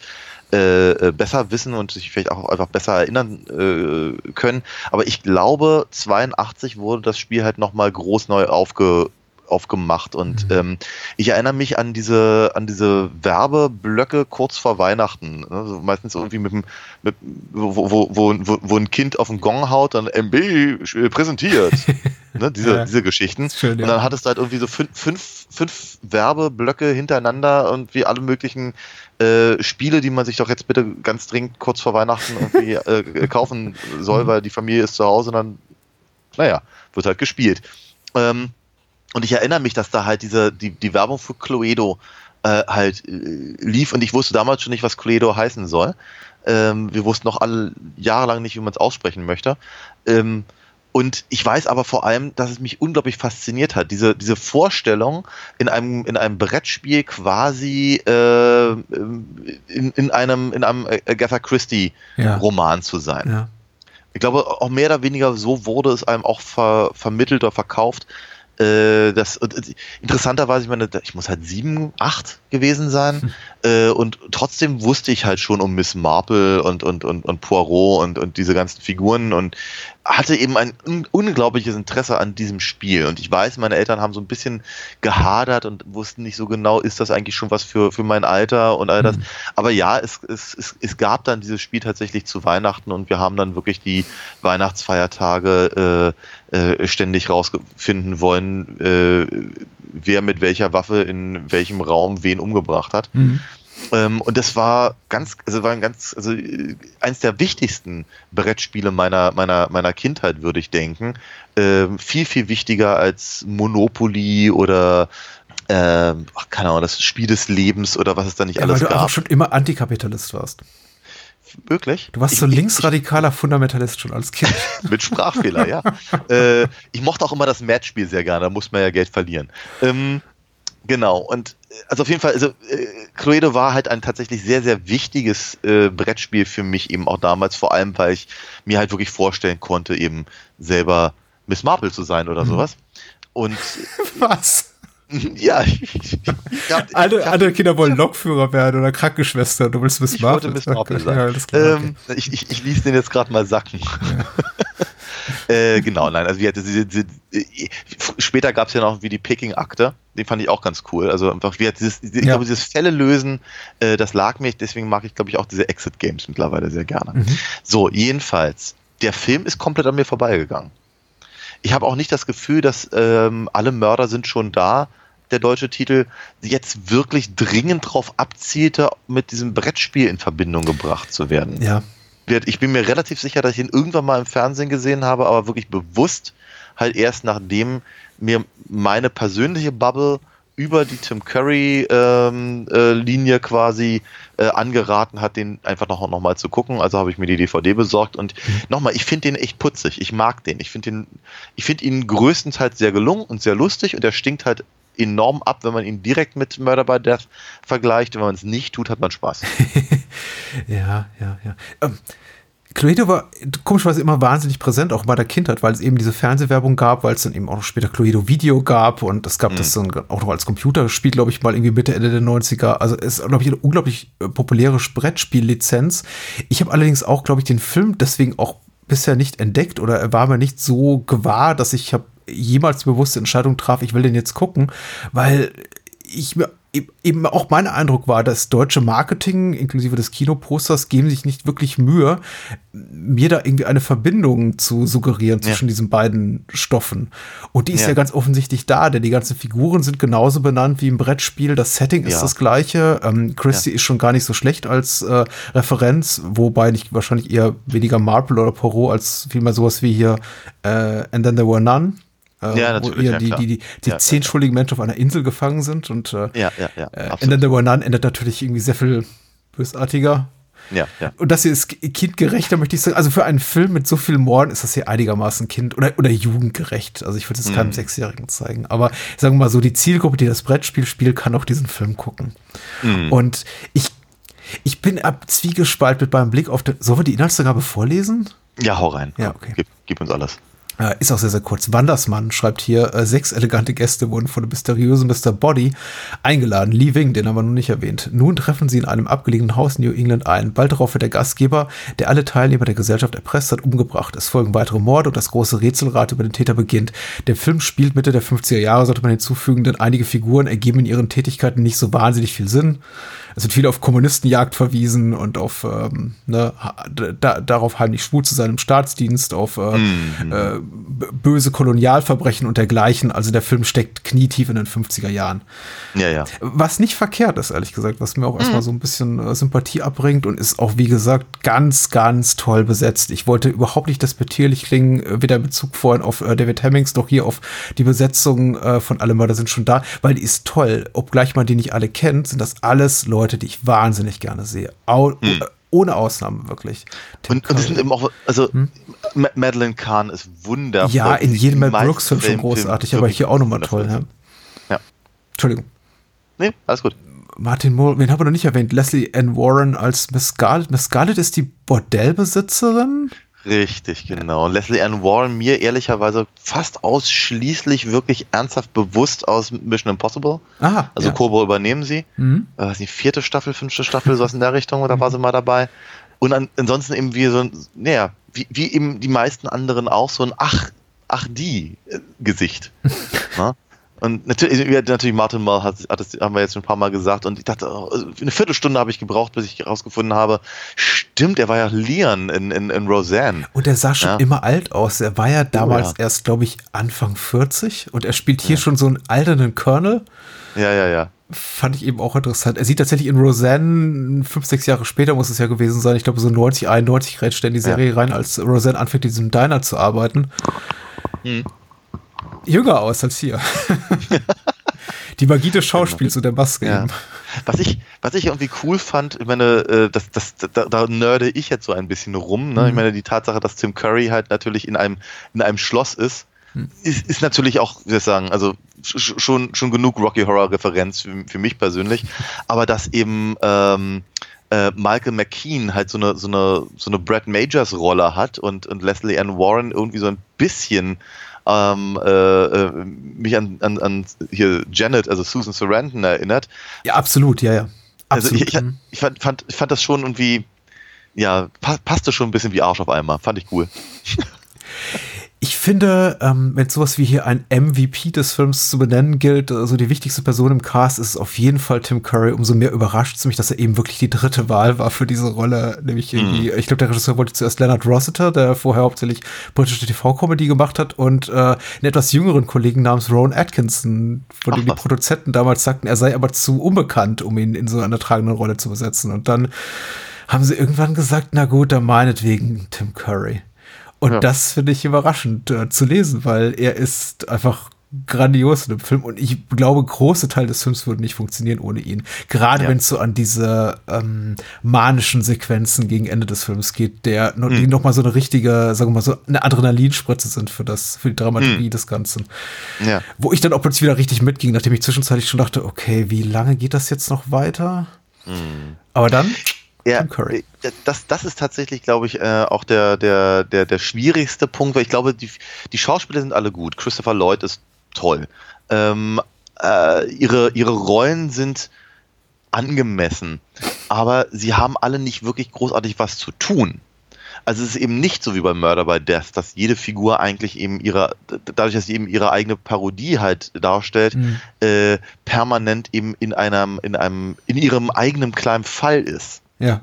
äh, äh besser wissen und sich vielleicht auch einfach besser erinnern äh, können, aber ich glaube, 82 wurde das Spiel halt nochmal groß neu aufge aufgemacht und mhm. ähm, ich erinnere mich an diese an diese Werbeblöcke kurz vor Weihnachten, ne? also meistens irgendwie mit, dem, mit wo, wo, wo, wo, ein Kind auf den Gong haut und MB präsentiert, ne? diese, ja. diese Geschichten schön, ja. und dann hattest du halt irgendwie so fünf, fünf, fünf Werbeblöcke hintereinander und wie alle möglichen äh, Spiele, die man sich doch jetzt bitte ganz dringend kurz vor Weihnachten irgendwie äh, kaufen soll, mhm. weil die Familie ist zu Hause und dann, naja, wird halt gespielt. Ähm, und ich erinnere mich, dass da halt diese, die, die Werbung für Cluedo äh, halt äh, lief und ich wusste damals schon nicht, was Cluedo heißen soll. Ähm, wir wussten noch alle jahrelang nicht, wie man es aussprechen möchte. Ähm, Und ich weiß aber vor allem, dass es mich unglaublich fasziniert hat. Diese, diese Vorstellung, in einem, in einem Brettspiel quasi äh, in, in einem, in einem Agatha Christie-Roman ja. zu sein. Ja. Ich glaube, auch mehr oder weniger so wurde es einem auch ver, vermittelt oder verkauft, äh, das, äh, interessanterweise, ich meine, ich muss halt sieben, acht gewesen sein. Hm. Äh, und trotzdem wusste ich halt schon um Miss Marple und, und, und, und Poirot und, und diese ganzen Figuren und hatte eben ein un unglaubliches Interesse an diesem Spiel. Und ich weiß, meine Eltern haben so ein bisschen gehadert und wussten nicht so genau, ist das eigentlich schon was für, für mein Alter und all das. Mhm. Aber ja, es, es, es, es gab dann dieses Spiel tatsächlich zu Weihnachten und wir haben dann wirklich die Weihnachtsfeiertage äh, äh, ständig rausfinden wollen, äh, wer mit welcher Waffe in welchem Raum wen umgebracht hat. Mhm. Ähm, und das war ganz, also war ein ganz, also äh, eins der wichtigsten Brettspiele meiner, meiner, meiner Kindheit, würde ich denken. Ähm, viel, viel wichtiger als Monopoly oder ähm, ach, keine Ahnung, das Spiel des Lebens oder was es da nicht ja, alles weil du gab. schon immer Antikapitalist warst. Wirklich? Du warst so linksradikaler Fundamentalist schon als Kind. Mit Sprachfehler, ja. äh, ich mochte auch immer das Matchspiel sehr gerne, da muss man ja Geld verlieren. Ähm, Genau, und äh, also auf jeden Fall, also äh, Cluedo war halt ein tatsächlich sehr, sehr wichtiges äh, Brettspiel für mich eben auch damals, vor allem, weil ich mir halt wirklich vorstellen konnte, eben selber Miss Marple zu sein oder mhm. sowas. Und was? Ja, ich, hab, alle, hab, alle Kinder wollen Lokführer werden oder Krankenschwester. Du willst Miss Marple. Ich wollte Miss Marple sein. Ja, ähm, ich, ich, ich ließ den jetzt gerade mal sacken. Ja. äh, genau, nein, also wie hatte sie, sie, sie später gab es ja noch wie die Peking-Akte, den fand ich auch ganz cool. Also einfach, wie dieses, ich ja. glaube, dieses Fälle lösen, äh, das lag mir, deswegen mag ich, glaube ich, auch diese Exit-Games mittlerweile sehr gerne. Mhm. So, jedenfalls, der Film ist komplett an mir vorbeigegangen. Ich habe auch nicht das Gefühl, dass ähm, alle Mörder sind schon da, der deutsche Titel, jetzt wirklich dringend darauf abzielte, mit diesem Brettspiel in Verbindung gebracht zu werden. Ja, ich bin mir relativ sicher, dass ich ihn irgendwann mal im Fernsehen gesehen habe, aber wirklich bewusst halt erst nachdem mir meine persönliche Bubble über die Tim Curry ähm, äh, quasi äh, angeraten hat, den einfach noch, noch mal zu gucken. Also habe ich mir die DVD besorgt und nochmal, ich finde den echt putzig. Ich mag den. Ich finde den, ich finde ihn größtenteils sehr gelungen und sehr lustig und er stinkt halt enorm ab, wenn man ihn direkt mit Murder by Death vergleicht. Wenn man es nicht tut, hat man Spaß. ja, ja, ja. Ähm, Cluedo war komischerweise immer wahnsinnig präsent, auch bei der Kindheit, weil es eben diese Fernsehwerbung gab, weil es dann eben auch noch später Cluedo Video gab und es gab mhm. das dann auch noch als Computerspiel, glaube ich, mal irgendwie Mitte, Ende der 90er. Also es ist, glaube ich, eine unglaublich äh, populäre Brettspiellizenz. Ich habe allerdings auch, glaube ich, den Film deswegen auch bisher nicht entdeckt oder er war mir nicht so gewahr, dass ich habe jemals bewusste Entscheidung traf, ich will den jetzt gucken, weil ich mir eben auch mein Eindruck war, dass deutsche Marketing inklusive des Kinoposters geben sich nicht wirklich Mühe, mir da irgendwie eine Verbindung zu suggerieren zwischen ja. diesen beiden Stoffen. Und die ist ja. ja. ganz offensichtlich da, denn die ganzen Figuren sind genauso benannt wie im Brettspiel. Das Setting ist ja. das gleiche. Ähm, Christie ist schon gar nicht so schlecht als äh, Referenz, wobei nicht wahrscheinlich eher weniger Marple oder Poirot als vielmehr sowas wie hier äh, And Then There Were None äh, ja, natürlich, wo ja, die, die, die, die ja, zehn schuldigen Menschen auf einer Insel gefangen sind und äh, ja, ja, ja, äh, And then there were none endet natürlich irgendwie sehr viel bösartiger. Ja, ja. Und das hier ist kindgerechter, möchte ich sagen. Also für einen Film mit so vielen Morden ist das hier einigermaßen kind- oder, oder jugendgerecht. Also ich würde es keinem mm. Sechsjährigen zeigen. Aber sagen wir mal so, die Zielgruppe, die das Brettspiel spielt, kann auch diesen Film gucken. Mm. Und ich, ich bin ab Zwiegespalt mit beim Blick auf den. Sollen wir die Inhaltsangabe vorlesen? Ja, hau rein. Ja, okay. Gib, gib uns alles. Äh, ist auch sehr, sehr kurz. Wandersmann schreibt hier, äh, sechs elegante Gäste wurden von dem mysteriösen Mr. Body eingeladen. Lee Wing, den haben wir noch nicht erwähnt. Nun treffen sie in einem abgelegenen Haus in New England ein. Bald darauf wird der Gastgeber, der alle Teilnehmer der Gesellschaft erpresst hat, umgebracht. Es folgen weitere Morde und das große Rätselrat über den Täter beginnt. Der Film spielt Mitte der 50er Jahre, sollte man hinzufügen, denn einige Figuren ergeben in ihren Tätigkeiten nicht so wahnsinnig viel Sinn. Es wird viel auf Kommunistenjagd verwiesen und auf ähm, ne, da, darauf heimlich schwul zu seinem Staatsdienst, auf äh, mhm. äh, böse Kolonialverbrechen und dergleichen. Also der Film steckt knietief in den 50er Jahren. Ja, ja. Was nicht verkehrt ist, ehrlich gesagt, was mir auch mhm. erstmal so ein bisschen äh, Sympathie abbringt und ist auch, wie gesagt, ganz, ganz toll besetzt. Ich wollte überhaupt nicht despektierlich klingen, äh, weder in Bezug vorhin auf äh, David Hemmings noch hier auf die Besetzung äh, von Alle Mörder sind schon da, weil die ist toll. Obgleich man die nicht alle kennt, sind das alles Leute, die ich wahnsinnig gerne sehe. Au mhm ohne Ausnahme wirklich. und, und sind eben auch, also hm? Madeline Kahn ist wundervoll. Ja, in jedem Mel Brooks-Film schon großartig, aber hier auch nochmal toll. Ja. ja. Entschuldigung. Nee, alles gut. Martin Moore, wen haben wir noch nicht erwähnt? Leslie Ann Warren als Miss Scarlett. Miss Scarlett ist die Bordellbesitzerin. Richtig, genau. Leslie Ann Warren mir ehrlicherweise fast ausschließlich wirklich ernsthaft bewusst aus Mission Impossible. Aha, also ja. Kobo übernehmen sie. Mhm. Äh, die vierte Staffel, fünfte Staffel, sowas in der Richtung, da war sie mal dabei. Und an, ansonsten eben wie so ein, naja, wie, wie eben die meisten anderen auch, so ein Ach, ach die Gesicht. Und natürlich, natürlich Martin Mull hat, hat das haben wir jetzt schon ein paar Mal gesagt und ich dachte, oh, eine Viertelstunde habe ich gebraucht, bis ich herausgefunden habe, stimmt, er war ja Leon in, in, in Roseanne. Und er sah schon ja. immer alt aus. Er war ja damals oh, ja. erst, glaube ich, Anfang 40 und er spielt hier ja. schon so einen alternden Colonel. Ja, ja, ja. Fand ich eben auch interessant. Er sieht tatsächlich in Roseanne, fünf, sechs Jahre später muss es ja gewesen sein, ich glaube so 90, 91 rät in die Serie rein, als Roseanne anfängt, in diesem Diner zu arbeiten. Hm jünger aus als hier. Die Magie des Schauspiels und der Maske. Ja. Was ich, was ich irgendwie cool fand, ich meine, äh, das, das, da, da nörde ich jetzt so ein bisschen rum. Ne? Mhm. Ich meine, die Tatsache, dass Tim Curry halt natürlich in einem, in einem Schloss ist, mhm. ist, ist natürlich auch, wie soll ich sagen, also schon, schon genug Rocky Horror Referenz für, für mich persönlich. Aber dass eben ähm, äh, Michael McKean halt so eine, so eine, so eine Brad Majors Rolle hat und, und Leslie Ann Warren irgendwie so ein bisschen ähm, äh, äh, mich an, an, an hier Janet, also Susan Sarandon erinnert. Ja, absolut, ja, ja. Absolut. Also ich, ich, ich, fand, fand, ich fand das schon irgendwie, ja, passte schon ein bisschen wie Arsch auf einmal. Fand ich cool. Ich finde, ähm, wenn sowas wie hier ein MVP des Films zu benennen gilt, also die wichtigste Person im Cast ist auf jeden Fall Tim Curry. Umso mehr überrascht es mich, dass er eben wirklich die dritte Wahl war für diese Rolle. Nämlich irgendwie, mhm. ich glaube, der Regisseur wollte zuerst Leonard Rossiter, der vorher hauptsächlich britische TV-Comedy gemacht hat, und äh, einen etwas jüngeren Kollegen namens Rowan Atkinson, von dem die Produzenten damals sagten, er sei aber zu unbekannt, um ihn in so einer tragenden Rolle zu besetzen. Und dann haben sie irgendwann gesagt, na gut, dann meinetwegen Tim Curry. Und ja. das finde ich überraschend äh, zu lesen, weil er ist einfach grandios in dem Film und ich glaube, große Teil des Films würden nicht funktionieren ohne ihn. Gerade ja. wenn es so an diese ähm, manischen Sequenzen gegen Ende des Films geht, der mhm. die noch mal so eine richtige, sagen wir mal so eine Adrenalinspritze sind für das, für die Dramaturgie mhm. des Ganzen. Ja. Wo ich dann auch plötzlich wieder richtig mitging, nachdem ich zwischenzeitlich schon dachte, okay, wie lange geht das jetzt noch weiter? Mhm. Aber dann ja, äh, das, das ist tatsächlich, glaube ich, äh, auch der, der, der, der schwierigste Punkt, weil ich glaube, die, die Schauspieler sind alle gut. Christopher Lloyd ist toll. Ähm, äh, ihre, ihre Rollen sind angemessen, aber sie haben alle nicht wirklich großartig was zu tun. Also es ist eben nicht so wie bei Murder by Death, dass jede Figur eigentlich eben ihre, dadurch, dass sie eben ihre eigene Parodie halt darstellt, mhm. äh, permanent eben in einem, in einem, in ihrem eigenen kleinen Fall ist. Ja.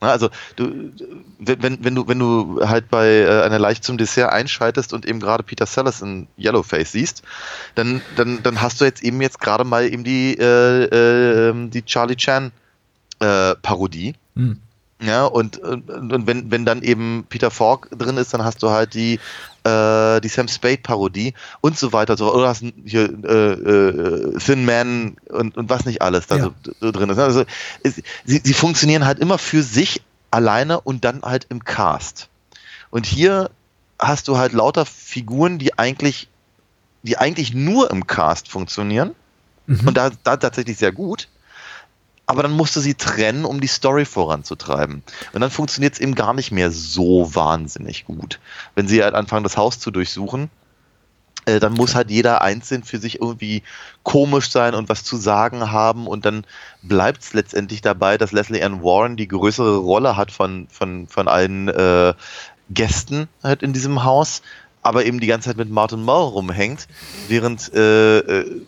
Also du, wenn, wenn du wenn du halt bei äh, einer Leicht zum Dessert einschaltest und eben gerade Peter Sellers in Yellowface siehst, dann, dann, dann hast du jetzt eben jetzt gerade mal eben die, äh, äh, die Charlie Chan äh, Parodie. Mhm. Ja, und, und, und, wenn, wenn dann eben Peter Falk drin ist, dann hast du halt die, äh, die Sam Spade-Parodie und so weiter. So, oder hast hier äh, äh, Thin Man und, und was nicht alles da ja. so, so, drin ist. Also es, sie, sie funktionieren halt immer für sich alleine und dann halt im Cast. Und hier hast du halt lauter Figuren, die eigentlich, die eigentlich nur im Cast funktionieren. Mhm. Und da, da tatsächlich sehr gut aber dann musst du sie trennen, um die Story voranzutreiben. Und dann funktioniert es eben gar nicht mehr so wahnsinnig gut. Wenn sie halt anfangen, das Haus zu durchsuchen, äh, dann muss halt jeder einzeln für sich irgendwie komisch sein und was zu sagen haben und dann bleibt es letztendlich dabei, dass Leslie Ann Warren die größere Rolle hat von, von, von allen äh, Gästen halt in diesem Haus, aber eben die ganze Zeit mit Martin Mull rumhängt, während äh, äh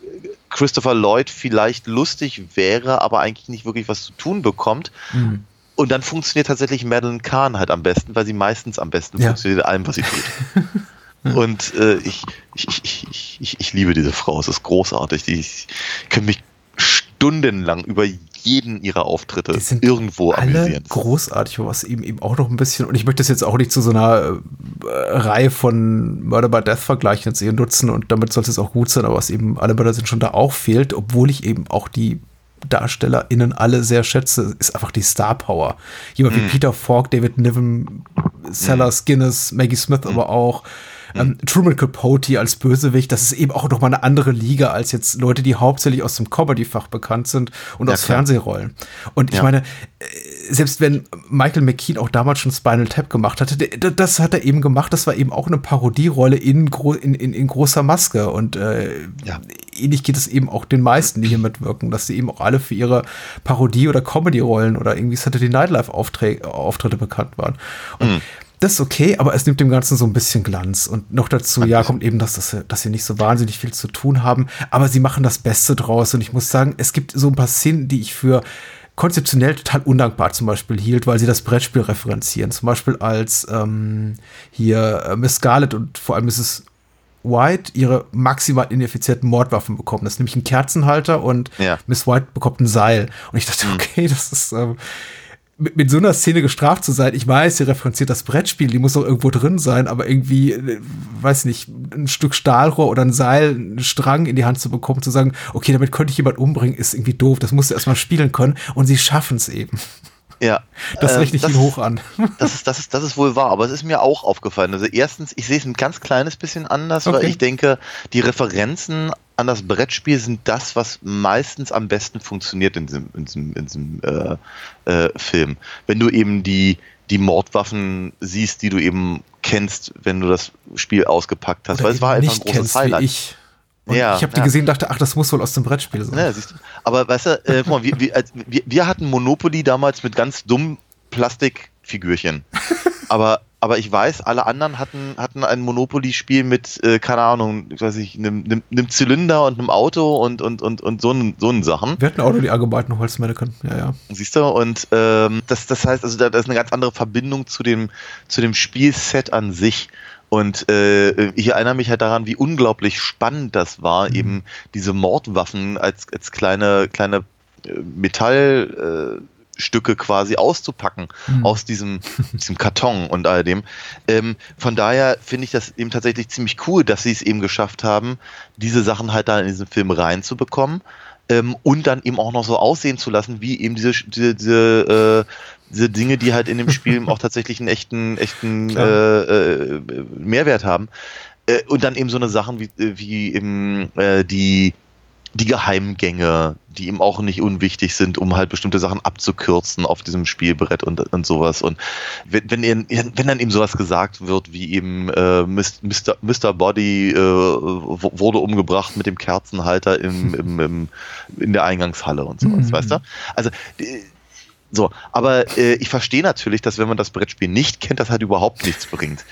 Christopher Lloyd vielleicht lustig wäre, aber eigentlich nicht wirklich was zu tun bekommt. Mhm. Und dann funktioniert tatsächlich Madeline Kahn halt am besten, weil sie meistens am besten ja. funktioniert in allem, was sie tut. Und äh, ich, ich, ich, ich, ich, liebe diese Frau, es ist großartig. Die, ich kann mich stundenlang über jeden ihrer Auftritte die sind irgendwo alle amüsieren. großartig, was eben eben auch noch ein bisschen, und ich möchte das jetzt auch nicht zu so einer äh, Reihe von Murder by Death vergleichen jetzt eher nutzen und damit sollte es auch gut sein, aber was eben alle Mörder sind schon da auch fehlt, obwohl ich eben auch die HauptdarstellerInnen alle sehr schätze, ist einfach die Star Power. Jemand mhm. wie Peter Falk, David Niven, Sellers, Guinness, Maggie Smith mhm. aber auch. Ähm, Truman Capote als Bösewicht, das ist eben auch nochmal eine andere Liga als jetzt Leute, die hauptsächlich aus dem Comedy-Fach bekannt sind und ja, aus klar. Fernsehrollen. Und ich ja. meine, äh, selbst wenn Michael McKean auch damals schon Spinal Tap gemacht hatte, das hat er eben gemacht, das war eben auch eine Parodierolle in, in, in, in großer Maske. Und äh, ja. ähnlich geht es eben auch den meisten, die hier mitwirken, dass sie eben auch alle für ihre Parodie- oder Comedy-Rollen oder irgendwie Saturday Night Live-Auftritte bekannt waren. Und mhm das ist okay, aber es nimmt dem Ganzen so ein bisschen Glanz. Und noch dazu, ja, kommt eben, dass, dass, dass sie nicht so wahnsinnig viel zu tun haben, aber sie machen das Beste draus. Und ich muss sagen, es gibt so ein paar Szenen, die ich für konzeptionell total undankbar zum Beispiel hielt, weil sie das Brettspiel referenzieren. Zum Beispiel als ähm, hier äh, Miss Scarlett und vor allem Mrs. White ihre maximal ineffizienten Mordwaffen bekommen. Das ist nämlich ein Kerzenhalter und ja. Miss White bekommt ein Seil. Und ich dachte, mhm. okay, das ist, ähm, mit, mit so einer Szene gestraft zu sein. Ich weiß, sie referenziert das Brettspiel, die muss doch irgendwo drin sein, aber irgendwie, äh, weiß nicht, ein Stück Stahlrohr oder ein Seil, einen Strang in die Hand zu bekommen, zu sagen, okay, damit könnte ich jemand umbringen, ist irgendwie doof. Das musst du erstmal spielen können und sie schaffen es eben. Ja. Das rechne ich äh, ihn hoch an. Das ist, das, ist, das ist wohl wahr, aber es ist mir auch aufgefallen. Also erstens, ich sehe es ein ganz kleines bisschen anders, okay. weil ich denke, die Referenzen an das Brettspiel sind das, was meistens am besten funktioniert in diesem, in diesem, in diesem äh, äh, Film. Wenn du eben die, die Mordwaffen siehst, die du eben kennst, wenn du das Spiel ausgepackt hast. Oder weil es war einfach ein großes Highlight. ich. Und ja, ich habe die ja. gesehen dachte, ach, das muss wohl aus dem Brettspiel sein. Ja, du. Aber weißt du, äh, mal, wir, wir, wir, wir hatten Monopoly damals mit ganz dummen Plastikfigürchen. aber aber ich weiß, alle anderen hatten, hatten ein Monopoly-Spiel mit, äh, keine Ahnung, ich weiß nicht, einem, einem, einem Zylinder und einem Auto und, und, und, und so, so Sachen. Wir hatten auch nur die allgemeinen Holzmännchen, ja, ja. Siehst du, und ähm, das, das heißt, also da, da ist eine ganz andere Verbindung zu dem, zu dem Spielset an sich. Und äh, ich erinnere mich halt daran, wie unglaublich spannend das war, mhm. eben diese Mordwaffen als, als kleine, kleine äh, Metall. Äh, Stücke quasi auszupacken mhm. aus diesem, diesem Karton und all dem. Ähm, von daher finde ich das eben tatsächlich ziemlich cool, dass sie es eben geschafft haben, diese Sachen halt da in diesen Film reinzubekommen ähm, und dann eben auch noch so aussehen zu lassen, wie eben diese, diese, diese, äh, diese Dinge, die halt in dem Spiel auch tatsächlich einen echten, echten äh, äh, Mehrwert haben. Äh, und dann eben so eine Sachen wie, wie eben äh, die die Geheimgänge, die ihm auch nicht unwichtig sind, um halt bestimmte Sachen abzukürzen auf diesem Spielbrett und, und sowas. Und wenn, wenn, ihr, wenn dann eben sowas gesagt wird, wie eben äh, Mr., Mr. Body äh, wurde umgebracht mit dem Kerzenhalter im, im, im, in der Eingangshalle und sowas, mhm. weißt du? Also so, aber äh, ich verstehe natürlich, dass wenn man das Brettspiel nicht kennt, das halt überhaupt nichts bringt.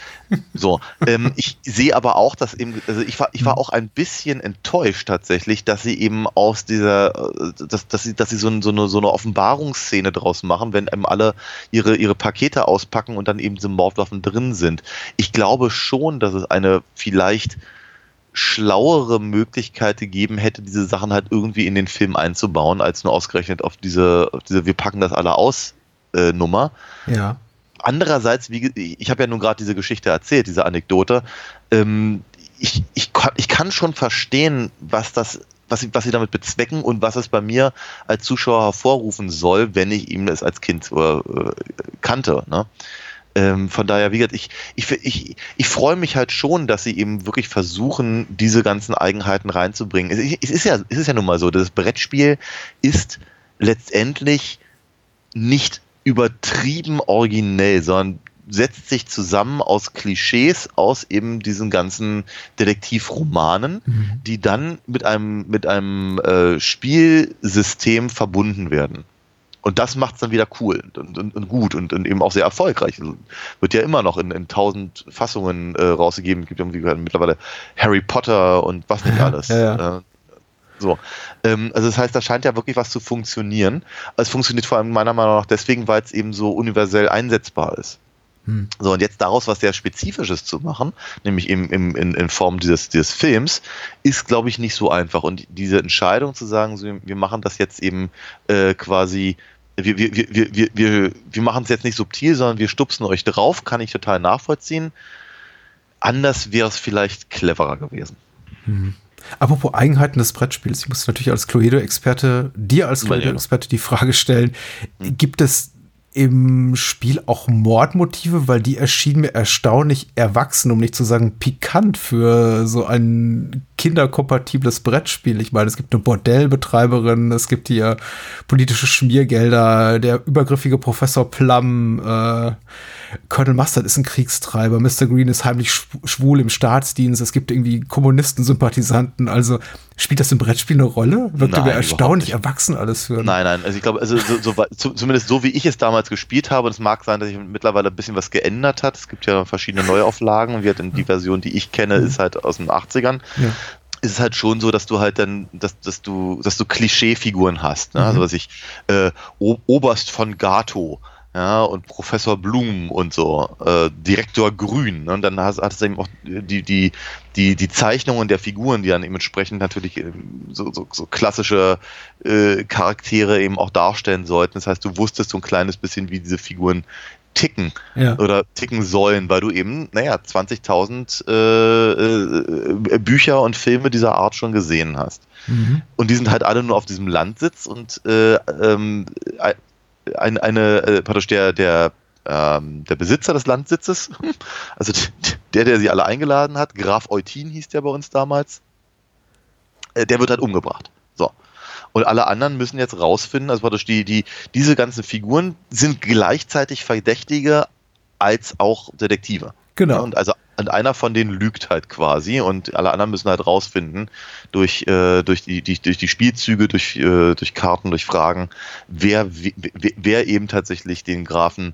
So, ähm, ich sehe aber auch, dass eben, also ich war, ich war auch ein bisschen enttäuscht tatsächlich, dass sie eben aus dieser, äh, dass, dass sie, dass sie so, so, eine, so eine Offenbarungsszene draus machen, wenn eben alle ihre, ihre Pakete auspacken und dann eben diese Mordwaffen drin sind. Ich glaube schon, dass es eine vielleicht schlauere Möglichkeit gegeben hätte, diese Sachen halt irgendwie in den Film einzubauen, als nur ausgerechnet auf diese, auf diese wir packen das alle aus äh, Nummer. Ja. Andererseits, wie, ich habe ja nun gerade diese Geschichte erzählt, diese Anekdote. Ähm, ich, ich, ich kann schon verstehen, was das was sie, was sie damit bezwecken und was es bei mir als Zuschauer hervorrufen soll, wenn ich ihm das als Kind äh, kannte. Ne? Ähm, von daher, wie gesagt, ich, ich, ich, ich freue mich halt schon, dass sie eben wirklich versuchen, diese ganzen Eigenheiten reinzubringen. Es, es, ist ja, es ist ja nun mal so, das Brettspiel ist letztendlich nicht übertrieben originell, sondern setzt sich zusammen aus Klischees aus eben diesen ganzen Detektivromanen, mhm. die dann mit einem mit einem äh, Spielsystem verbunden werden. Und das macht es dann wieder cool und, und, und gut und, und, eben auch sehr erfolgreich. Also wird ja immer noch in, tausend Fassungen äh, rausgegeben. Es gibt irgendwie mittlerweile Harry Potter und was nicht alles. ja, ja. Äh, so. Ähm, also das heißt, da scheint ja wirklich was zu funktionieren. Es funktioniert vor allem meiner Meinung nach deswegen, weil es eben so universell einsetzbar ist. Hm. So, und jetzt daraus was sehr Spezifisches zu machen, nämlich im, im, in, in Form dieses, dieses Films, ist, glaube ich, nicht so einfach. Und diese Entscheidung zu sagen, so, wir machen das jetzt eben äh, quasi wir, wir, wir, wir, wir, wir machen es jetzt nicht subtil, sondern wir stupsen euch drauf, kann ich total nachvollziehen. Anders wäre es vielleicht cleverer gewesen. Mhm. Apropos Eigenheiten des Brettspiels, ich muss natürlich als Cluedo-Experte, dir als Cluedo-Experte die Frage stellen, hm. gibt es im Spiel auch Mordmotive, weil die erschienen mir erstaunlich erwachsen, um nicht zu sagen pikant für so ein kinderkompatibles Brettspiel. Ich meine, es gibt eine Bordellbetreiberin, es gibt hier politische Schmiergelder, der übergriffige Professor Plum, äh, Colonel Mustard ist ein Kriegstreiber, Mr. Green ist heimlich schwul im Staatsdienst, es gibt irgendwie Kommunisten-Sympathisanten, also spielt das im Brettspiel eine Rolle? Wirkt mir erstaunlich erwachsen alles für. Nein, nein, also ich glaube, also so, so, zumindest so wie ich es damals gespielt habe, und es mag sein, dass sich mittlerweile ein bisschen was geändert hat, es gibt ja verschiedene Neuauflagen und halt die Version, die ich kenne, mhm. ist halt aus den 80ern. Ja ist es halt schon so, dass du halt dann, dass, dass du, dass du Klischeefiguren hast. Ne? Also mhm. Also was ich, äh, Oberst von Gato, ja, und Professor Blum und so, äh, Direktor Grün. Ne? Und dann hat, hat es eben auch die, die, die, die Zeichnungen der Figuren, die dann eben entsprechend natürlich äh, so, so, so klassische äh, Charaktere eben auch darstellen sollten. Das heißt, du wusstest so ein kleines bisschen, wie diese Figuren ticken ja. oder ticken sollen, weil du eben, naja, 20.000 äh, äh, Bücher und Filme dieser Art schon gesehen hast. Mhm. Und die sind halt alle nur auf diesem Landsitz und äh, ähm, ein, eine, äh, praktisch der, der, ähm, der Besitzer des Landsitzes, also der, der sie alle eingeladen hat, Graf Eutin hieß der bei uns damals, äh, der wird halt umgebracht. So. Und alle anderen müssen jetzt rausfinden, also praktisch die, die, diese ganzen Figuren sind gleichzeitig Verdächtige als auch Detektive. Genau. Und also und einer von denen lügt halt quasi und alle anderen müssen halt rausfinden durch, äh, durch, die, die, durch die Spielzüge, durch, äh, durch Karten, durch Fragen, wer, wer, wer eben tatsächlich den Grafen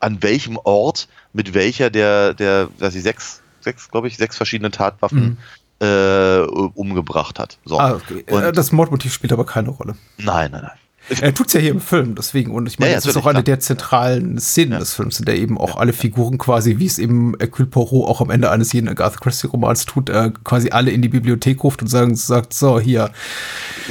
an welchem Ort mit welcher der, der, weiß ich, sechs, sechs, glaube ich, sechs verschiedene Tatwaffen mhm. Äh, umgebracht hat. So. Ah, okay. Und äh, das Mordmotiv spielt aber keine Rolle. Nein, nein, nein. Er tut es ja hier im Film, deswegen. Und ich meine, ja, das ist auch eine der zentralen Szenen ja. des Films, in der eben auch alle Figuren quasi, wie es eben Hercule Poirot auch am Ende eines jeden Agatha Christie-Romans tut, äh, quasi alle in die Bibliothek ruft und sagen, sagt, so, hier.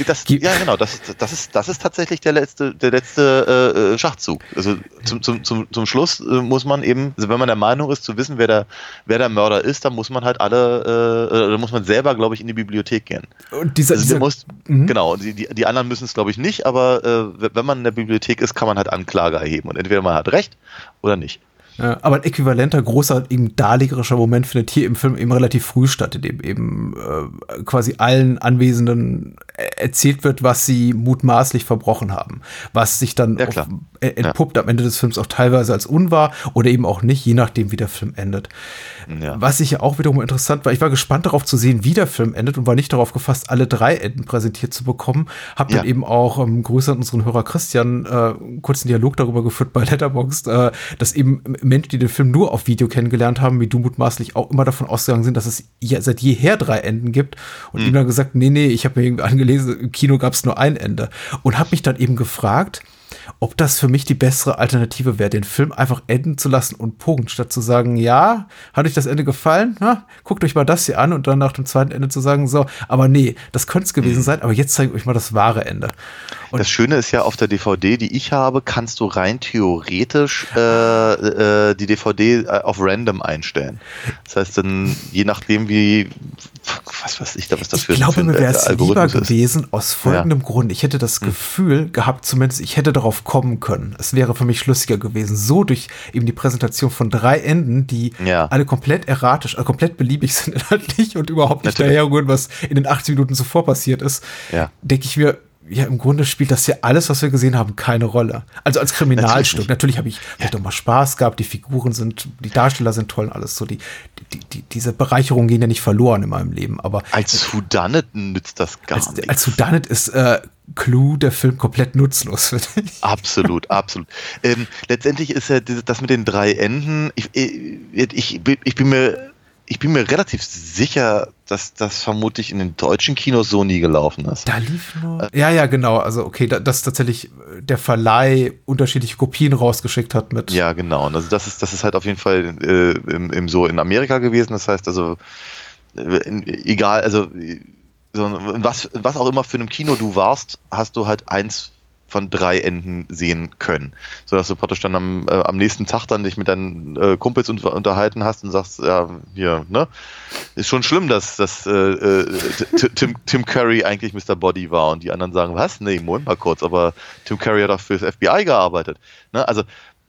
Das, ja, genau, das, das, ist, das ist tatsächlich der letzte, der letzte äh, äh Schachzug. Also zum, zum, zum, zum Schluss äh, muss man eben, also wenn man der Meinung ist, zu wissen, wer der, wer der Mörder ist, dann muss man halt alle, äh, da muss man selber, glaube ich, in die Bibliothek gehen. Und dieser, also dieser muss, mhm. genau, die, die, die anderen müssen es, glaube ich, nicht, aber äh, wenn man in der Bibliothek ist, kann man halt Anklage erheben. Und entweder man hat recht oder nicht. Ja, aber ein äquivalenter großer, eben darlegerischer Moment findet hier im Film eben relativ früh statt, in dem eben äh, quasi allen Anwesenden erzählt wird, was sie mutmaßlich verbrochen haben. Was sich dann ja, auf, äh, entpuppt ja. am Ende des Films auch teilweise als unwahr oder eben auch nicht, je nachdem, wie der Film endet. Ja. Was ich ja auch wiederum interessant war, ich war gespannt darauf zu sehen, wie der Film endet und war nicht darauf gefasst, alle drei Enden präsentiert zu bekommen. Hab dann eben auch ähm, Grüße an unseren Hörer Christian äh, kurzen Dialog darüber geführt bei Letterboxd, äh, dass eben Menschen, die den Film nur auf Video kennengelernt haben, wie du mutmaßlich auch immer davon ausgegangen sind, dass es ja seit jeher drei Enden gibt. Und mhm. ihm dann gesagt, nee, nee, ich habe mir irgendwie angelesen, im Kino gab es nur ein Ende. Und habe mich dann eben gefragt, ob das für mich die bessere Alternative wäre, den Film einfach enden zu lassen und Punkt, statt zu sagen, ja, hat euch das Ende gefallen? Na, guckt euch mal das hier an und dann nach dem zweiten Ende zu sagen, so, aber nee, das könnte es gewesen mhm. sein, aber jetzt zeige ich euch mal das wahre Ende. Und das Schöne ist ja, auf der DVD, die ich habe, kannst du rein theoretisch äh, äh, die DVD äh, auf random einstellen. Das heißt dann, je nachdem wie, was weiß ich da, was das ich glaube, mir wäre es lieber gewesen, aus folgendem ja. Grund. Ich hätte das hm. Gefühl hm. gehabt, zumindest ich hätte darauf kommen können. Es wäre für mich schlüssiger gewesen. So durch eben die Präsentation von drei Enden, die ja. alle komplett erratisch, also komplett beliebig sind inhaltlich und überhaupt nicht daherrühren, was in den 80 Minuten zuvor passiert ist, ja. denke ich mir, ja, im Grunde spielt das ja alles, was wir gesehen haben, keine Rolle. Also als Kriminalstück. Natürlich, Natürlich habe ich vielleicht auch mal Spaß gehabt, die Figuren sind, die Darsteller sind toll und alles so. Die, die, die, diese Bereicherungen gehen ja nicht verloren in meinem Leben. Aber als Whodunit nützt das gar als, nichts. Als Whodunit ist äh, Clue der Film komplett nutzlos, finde ich. Absolut, absolut. Ähm, letztendlich ist ja das mit den drei Enden, ich, ich, ich, ich bin mir ich bin mir relativ sicher, dass das vermutlich in den deutschen Kinos so nie gelaufen ist. Da lief nur. Ja, ja, genau. Also, okay, da, dass tatsächlich äh, der Verleih unterschiedliche Kopien rausgeschickt hat mit. Ja, genau. Und also das ist, das ist halt auf jeden Fall äh, im, im, so in Amerika gewesen. Das heißt also, äh, egal, also so, was, was auch immer für ein Kino du warst, hast du halt eins von drei Enden sehen können. Sodass du praktisch dann am, äh, am nächsten Tag dann dich mit deinen äh, Kumpels unter, unterhalten hast und sagst, ja, hier, ne? Ist schon schlimm, dass, dass äh, äh Tim, Tim Curry eigentlich Mr. Body war und die anderen sagen, was? Nee, Moment mal kurz, aber Tim Curry hat auch fürs FBI gearbeitet. Ne? Also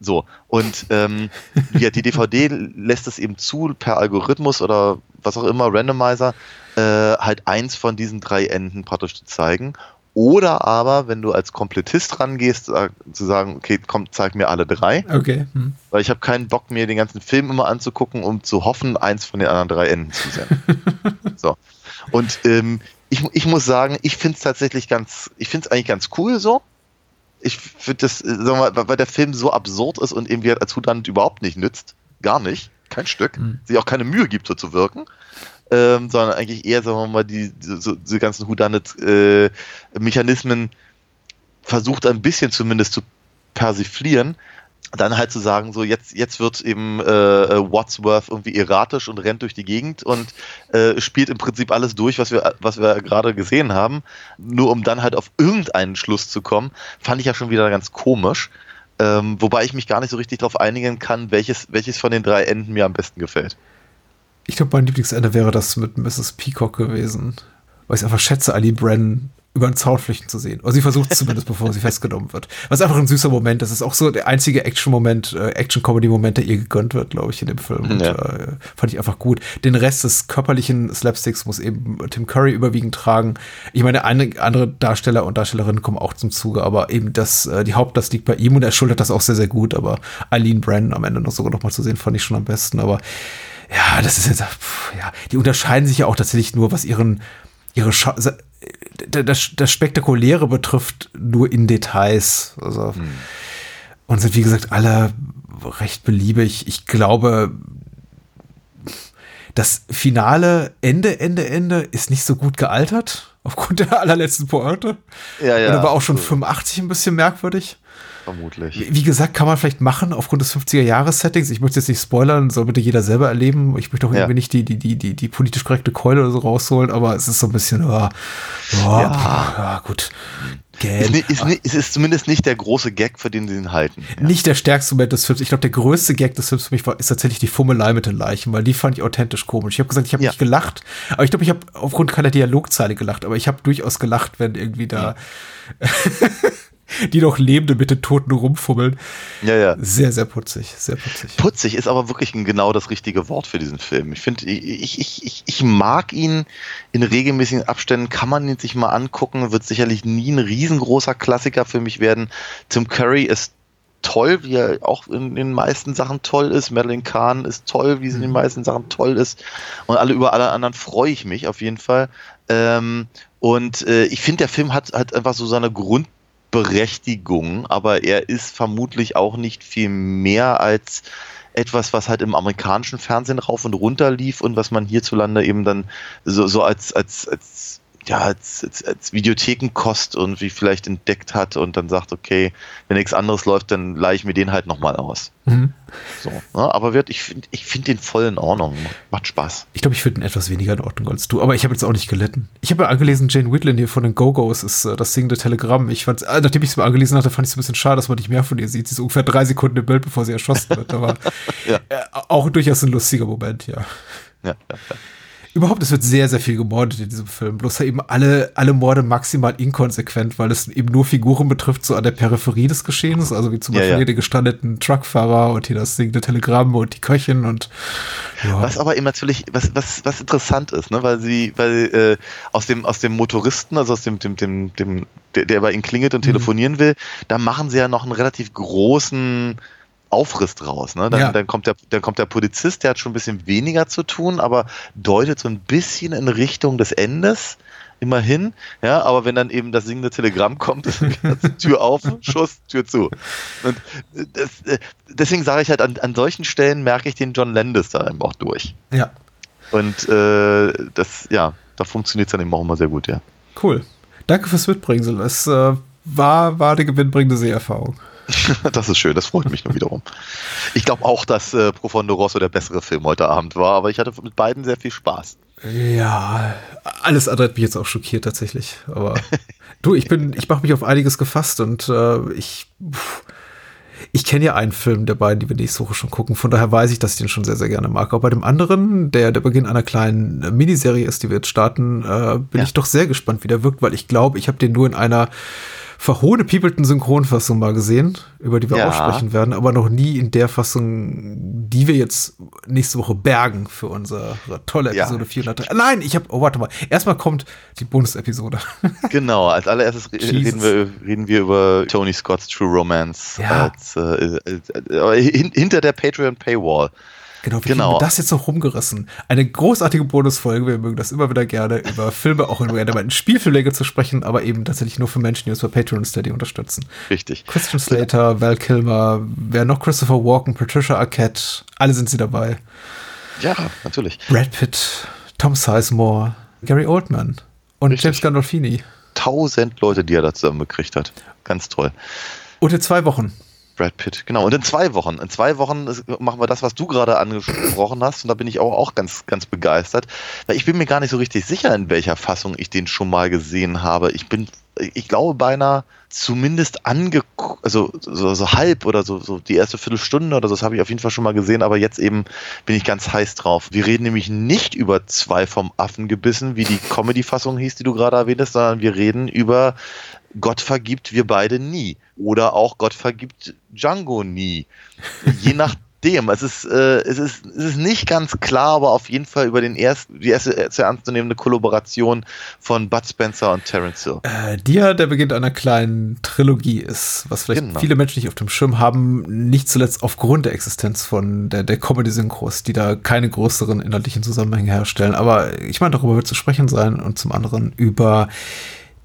so, und ähm, ja, die DVD lässt es eben zu, per Algorithmus oder was auch immer, Randomizer, äh, halt eins von diesen drei Enden praktisch zu zeigen. Oder aber, wenn du als Komplettist rangehst, zu sagen, okay, komm, zeig mir alle drei. Okay. Hm. Weil ich habe keinen Bock, mir den ganzen Film immer anzugucken, um zu hoffen, eins von den anderen drei Enden zu sehen. so. Und ähm, ich, ich muss sagen, ich finde es tatsächlich ganz, ich finde es eigentlich ganz cool so. Ich finde das, äh, sagen wir mal, weil der Film so absurd ist und irgendwie als Hudant überhaupt nicht nützt. Gar nicht. Kein Stück. Mhm. Sich auch keine Mühe gibt, so zu wirken ähm, sondern eigentlich eher, sagen wir mal, die, so, diese ganzen Houdanet-Mechanismen äh, versucht ein bisschen zumindest zu persiflieren dann halt zu sagen, so jetzt, jetzt wird eben äh, Wadsworth irgendwie erratisch und rennt durch die Gegend und äh, spielt im Prinzip alles durch, was wir, was wir gerade gesehen haben, nur um dann halt auf irgendeinen Schluss zu kommen, fand ich ja schon wieder ganz komisch. Ähm, wobei ich mich gar nicht so richtig darauf einigen kann, welches, welches von den drei Enden mir am besten gefällt. Ich glaube, mein Lieblingsende wäre das mit Mrs. Peacock gewesen. Weil ich einfach schätze, Ali Brennan über den Zaun flüchten zu sehen. Oder sie versucht es zumindest, bevor sie festgenommen wird. Was einfach ein süßer Moment. Das ist auch so der einzige Action-Moment, äh, Action-Comedy-Moment, der ihr gegönnt wird, glaube ich, in dem Film. Und, ja. äh, fand ich einfach gut. Den Rest des körperlichen Slapsticks muss eben Tim Curry überwiegend tragen. Ich meine, eine, andere Darsteller und Darstellerinnen kommen auch zum Zuge, aber eben das, äh, die Haupt, das liegt bei ihm und er schultert das auch sehr, sehr gut. Aber Eileen Brennan am Ende noch sogar noch mal zu sehen, fand ich schon am besten. Aber ja, das ist jetzt, pff, ja, die unterscheiden sich ja auch tatsächlich nur, was ihren, ihre Scha das, das Spektakuläre betrifft, nur in Details. Also, hm. Und sind, wie gesagt, alle recht beliebig. Ich glaube, das finale Ende, Ende, Ende ist nicht so gut gealtert, aufgrund der allerletzten Pointe. Ja, ja. Und aber auch schon 85 ein bisschen merkwürdig. Vermutlich. Wie gesagt, kann man vielleicht machen aufgrund des 50er-Jahres-Settings. Ich möchte jetzt nicht spoilern, soll bitte jeder selber erleben. Ich möchte auch ja. irgendwie nicht die, die, die, die, die politisch korrekte Keule oder so rausholen, aber es ist so ein bisschen, oh, oh, ja. ja, gut. Ist, nicht, ist, nicht, ist zumindest nicht der große Gag, für den sie ihn halten. Ja. Nicht der stärkste Moment des Films. Ich glaube, der größte Gag des Films für mich war, ist tatsächlich die Fummelei mit den Leichen, weil die fand ich authentisch komisch. Ich habe gesagt, ich habe ja. nicht gelacht, aber ich glaube, ich habe aufgrund keiner Dialogzeile gelacht, aber ich habe durchaus gelacht, wenn irgendwie da ja. die noch Lebende mit den Toten rumfummeln. Ja, ja. Sehr, sehr putzig, sehr putzig. Putzig ist aber wirklich genau das richtige Wort für diesen Film. Ich finde, ich, ich, ich, ich mag ihn in regelmäßigen Abständen, kann man ihn sich mal angucken, wird sicherlich nie ein riesengroßer Klassiker für mich werden. Tim Curry ist toll, wie er auch in den meisten Sachen toll ist. Madeline Kahn ist toll, wie sie in den mhm. meisten Sachen toll ist. Und alle über alle anderen freue ich mich auf jeden Fall. Ähm, und äh, ich finde, der Film hat, hat einfach so seine Grund Berechtigung, aber er ist vermutlich auch nicht viel mehr als etwas, was halt im amerikanischen Fernsehen rauf und runter lief und was man hierzulande eben dann so, so als, als, als ja, als, als, als Videothekenkost irgendwie vielleicht entdeckt hat und dann sagt, okay, wenn nichts anderes läuft, dann leihe ich mir den halt nochmal aus. Mhm. So, ne? Aber wird, ich finde ich find den voll in Ordnung. Macht Spaß. Ich glaube, ich finde ihn etwas weniger in Ordnung als du, aber ich habe jetzt auch nicht gelitten. Ich habe ja angelesen, Jane Whitland hier von den Go-Go's ist äh, das singende Telegramm. Ich fand, äh, nachdem ich es mal angelesen hatte, fand ich es ein bisschen schade, dass man nicht mehr von ihr sieht. Sie ist ungefähr drei Sekunden im Bild, bevor sie erschossen wird. Aber ja. äh, auch durchaus ein lustiger Moment, ja. Ja, ja, ja. Überhaupt, es wird sehr, sehr viel gemordet in diesem Film. Bloß eben alle, alle Morde maximal inkonsequent, weil es eben nur Figuren betrifft, so an der Peripherie des Geschehens. Also wie zum ja, Beispiel ja. den gestrandeten Truckfahrer und hier das singende Telegramm und die Köchin und ja. Was aber eben natürlich, was, was, was interessant ist, ne, weil sie, weil äh, aus dem, aus dem Motoristen, also aus dem, dem, dem, dem der, der bei ihnen klingelt und mhm. telefonieren will, da machen sie ja noch einen relativ großen Aufriss draus. Ne? Dann, ja. dann, kommt der, dann kommt der Polizist, der hat schon ein bisschen weniger zu tun, aber deutet so ein bisschen in Richtung des Endes. Immerhin, ja, aber wenn dann eben das singende Telegramm kommt, Tür auf, Schuss, Tür zu. Und das, äh, deswegen sage ich halt, an, an solchen Stellen merke ich den John Landis da eben auch durch. Ja. Und äh, das, ja, da funktioniert es dann eben auch immer sehr gut, ja. Cool. Danke fürs Mitbringen. Es äh, war, war eine gewinnbringende Seherfahrung. das ist schön, das freut mich nur wiederum. Ich glaube auch, dass äh, Profondo Rosso der bessere Film heute Abend war, aber ich hatte mit beiden sehr viel Spaß. Ja, alles andere hat mich jetzt auch schockiert tatsächlich. Aber du, ich bin, ich mache mich auf einiges gefasst und äh, ich, ich kenne ja einen Film der beiden, die wir nächste Woche schon gucken. Von daher weiß ich, dass ich den schon sehr, sehr gerne mag. Auch bei dem anderen, der der Beginn einer kleinen Miniserie ist, die wir jetzt starten, äh, bin ja. ich doch sehr gespannt, wie der wirkt, weil ich glaube, ich habe den nur in einer verhohnepiepelten Synchronfassung mal gesehen, über die wir ja. auch sprechen werden, aber noch nie in der Fassung, die wir jetzt nächste Woche bergen für unsere tolle Episode ja. 403. Nein, ich habe, oh, warte mal. Erstmal kommt die Bonus-Episode. genau, als allererstes reden wir, reden wir über Tony Scott's True Romance. Ja. Als, äh, äh, äh, hinter der Patreon-Paywall. Genau, wir genau. haben das jetzt noch rumgerissen. Eine großartige Bonusfolge. Wir mögen das immer wieder gerne, über Filme, auch in relevanten Spielfilmlänge zu sprechen, aber eben tatsächlich nur für Menschen, die uns bei Patreon Steady unterstützen. Richtig. Christian Slater, Val Kilmer, wer noch Christopher Walken, Patricia Arquette, alle sind sie dabei. Ja, natürlich. Brad Pitt, Tom Sizemore, Gary Oldman und Richtig. James Gandolfini. Tausend Leute, die er da zusammengekriegt hat. Ganz toll. Und in zwei Wochen Brad Pitt, genau. Und in zwei Wochen, in zwei Wochen machen wir das, was du gerade angesprochen hast. Und da bin ich auch, auch ganz, ganz begeistert. Weil ich bin mir gar nicht so richtig sicher, in welcher Fassung ich den schon mal gesehen habe. Ich bin, ich glaube beinahe zumindest angeguckt, also so, so, halb oder so, so die erste Viertelstunde oder so, das habe ich auf jeden Fall schon mal gesehen, aber jetzt eben bin ich ganz heiß drauf. Wir reden nämlich nicht über zwei vom Affen gebissen, wie die Comedy-Fassung hieß, die du gerade erwähntest, sondern wir reden über Gott vergibt wir beide nie. Oder auch Gott vergibt Django nie. Je nachdem. Es ist, äh, es, ist, es ist nicht ganz klar, aber auf jeden Fall über den ersten, die erste sehr ernstzunehmende Kollaboration von Bud Spencer und Terence Hill. Äh, die ja der Beginn einer kleinen Trilogie ist, was vielleicht genau. viele Menschen nicht auf dem Schirm haben, nicht zuletzt aufgrund der Existenz von der, der Comedy-Synchros, die da keine größeren inhaltlichen Zusammenhänge herstellen. Aber ich meine, darüber wird zu sprechen sein und zum anderen über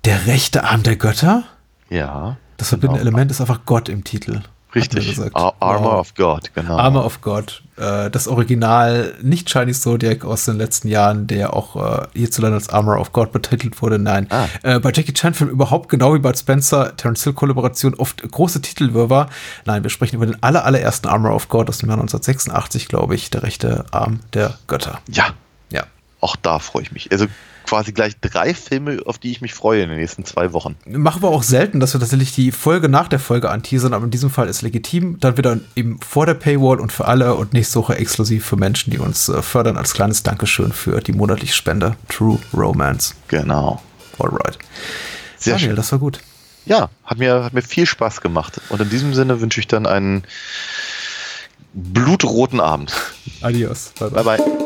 der rechte Arm der Götter? Ja. Das verbindende genau. Element ist einfach Gott im Titel. Richtig. Ar Armor wow. of God, genau. Armor of God. Äh, das Original, nicht Chinese Zodiac aus den letzten Jahren, der auch äh, hierzulande als Armor of God betitelt wurde. Nein. Ah. Äh, bei Jackie Chan-Filmen überhaupt genau wie bei Spencer, Terence Hill-Kollaboration oft große Titelwirrwarr. Nein, wir sprechen über den aller, allerersten Armor of God aus dem Jahr 1986, glaube ich, der rechte Arm der Götter. Ja. Ja. Auch da freue ich mich. Also quasi gleich drei Filme, auf die ich mich freue in den nächsten zwei Wochen. Machen wir auch selten, dass wir tatsächlich die Folge nach der Folge anteasern, aber in diesem Fall ist legitim. Dann wieder eben vor der Paywall und für alle und nächste Woche exklusiv für Menschen, die uns äh, fördern, als kleines Dankeschön für die monatliche Spende. True Romance. Genau. Alright. Sehr Daniel, schön. das war gut. Ja, hat mir, hat mir viel Spaß gemacht. Und in diesem Sinne wünsche ich dann einen blutroten Abend. Adios. Bye bye. bye, bye.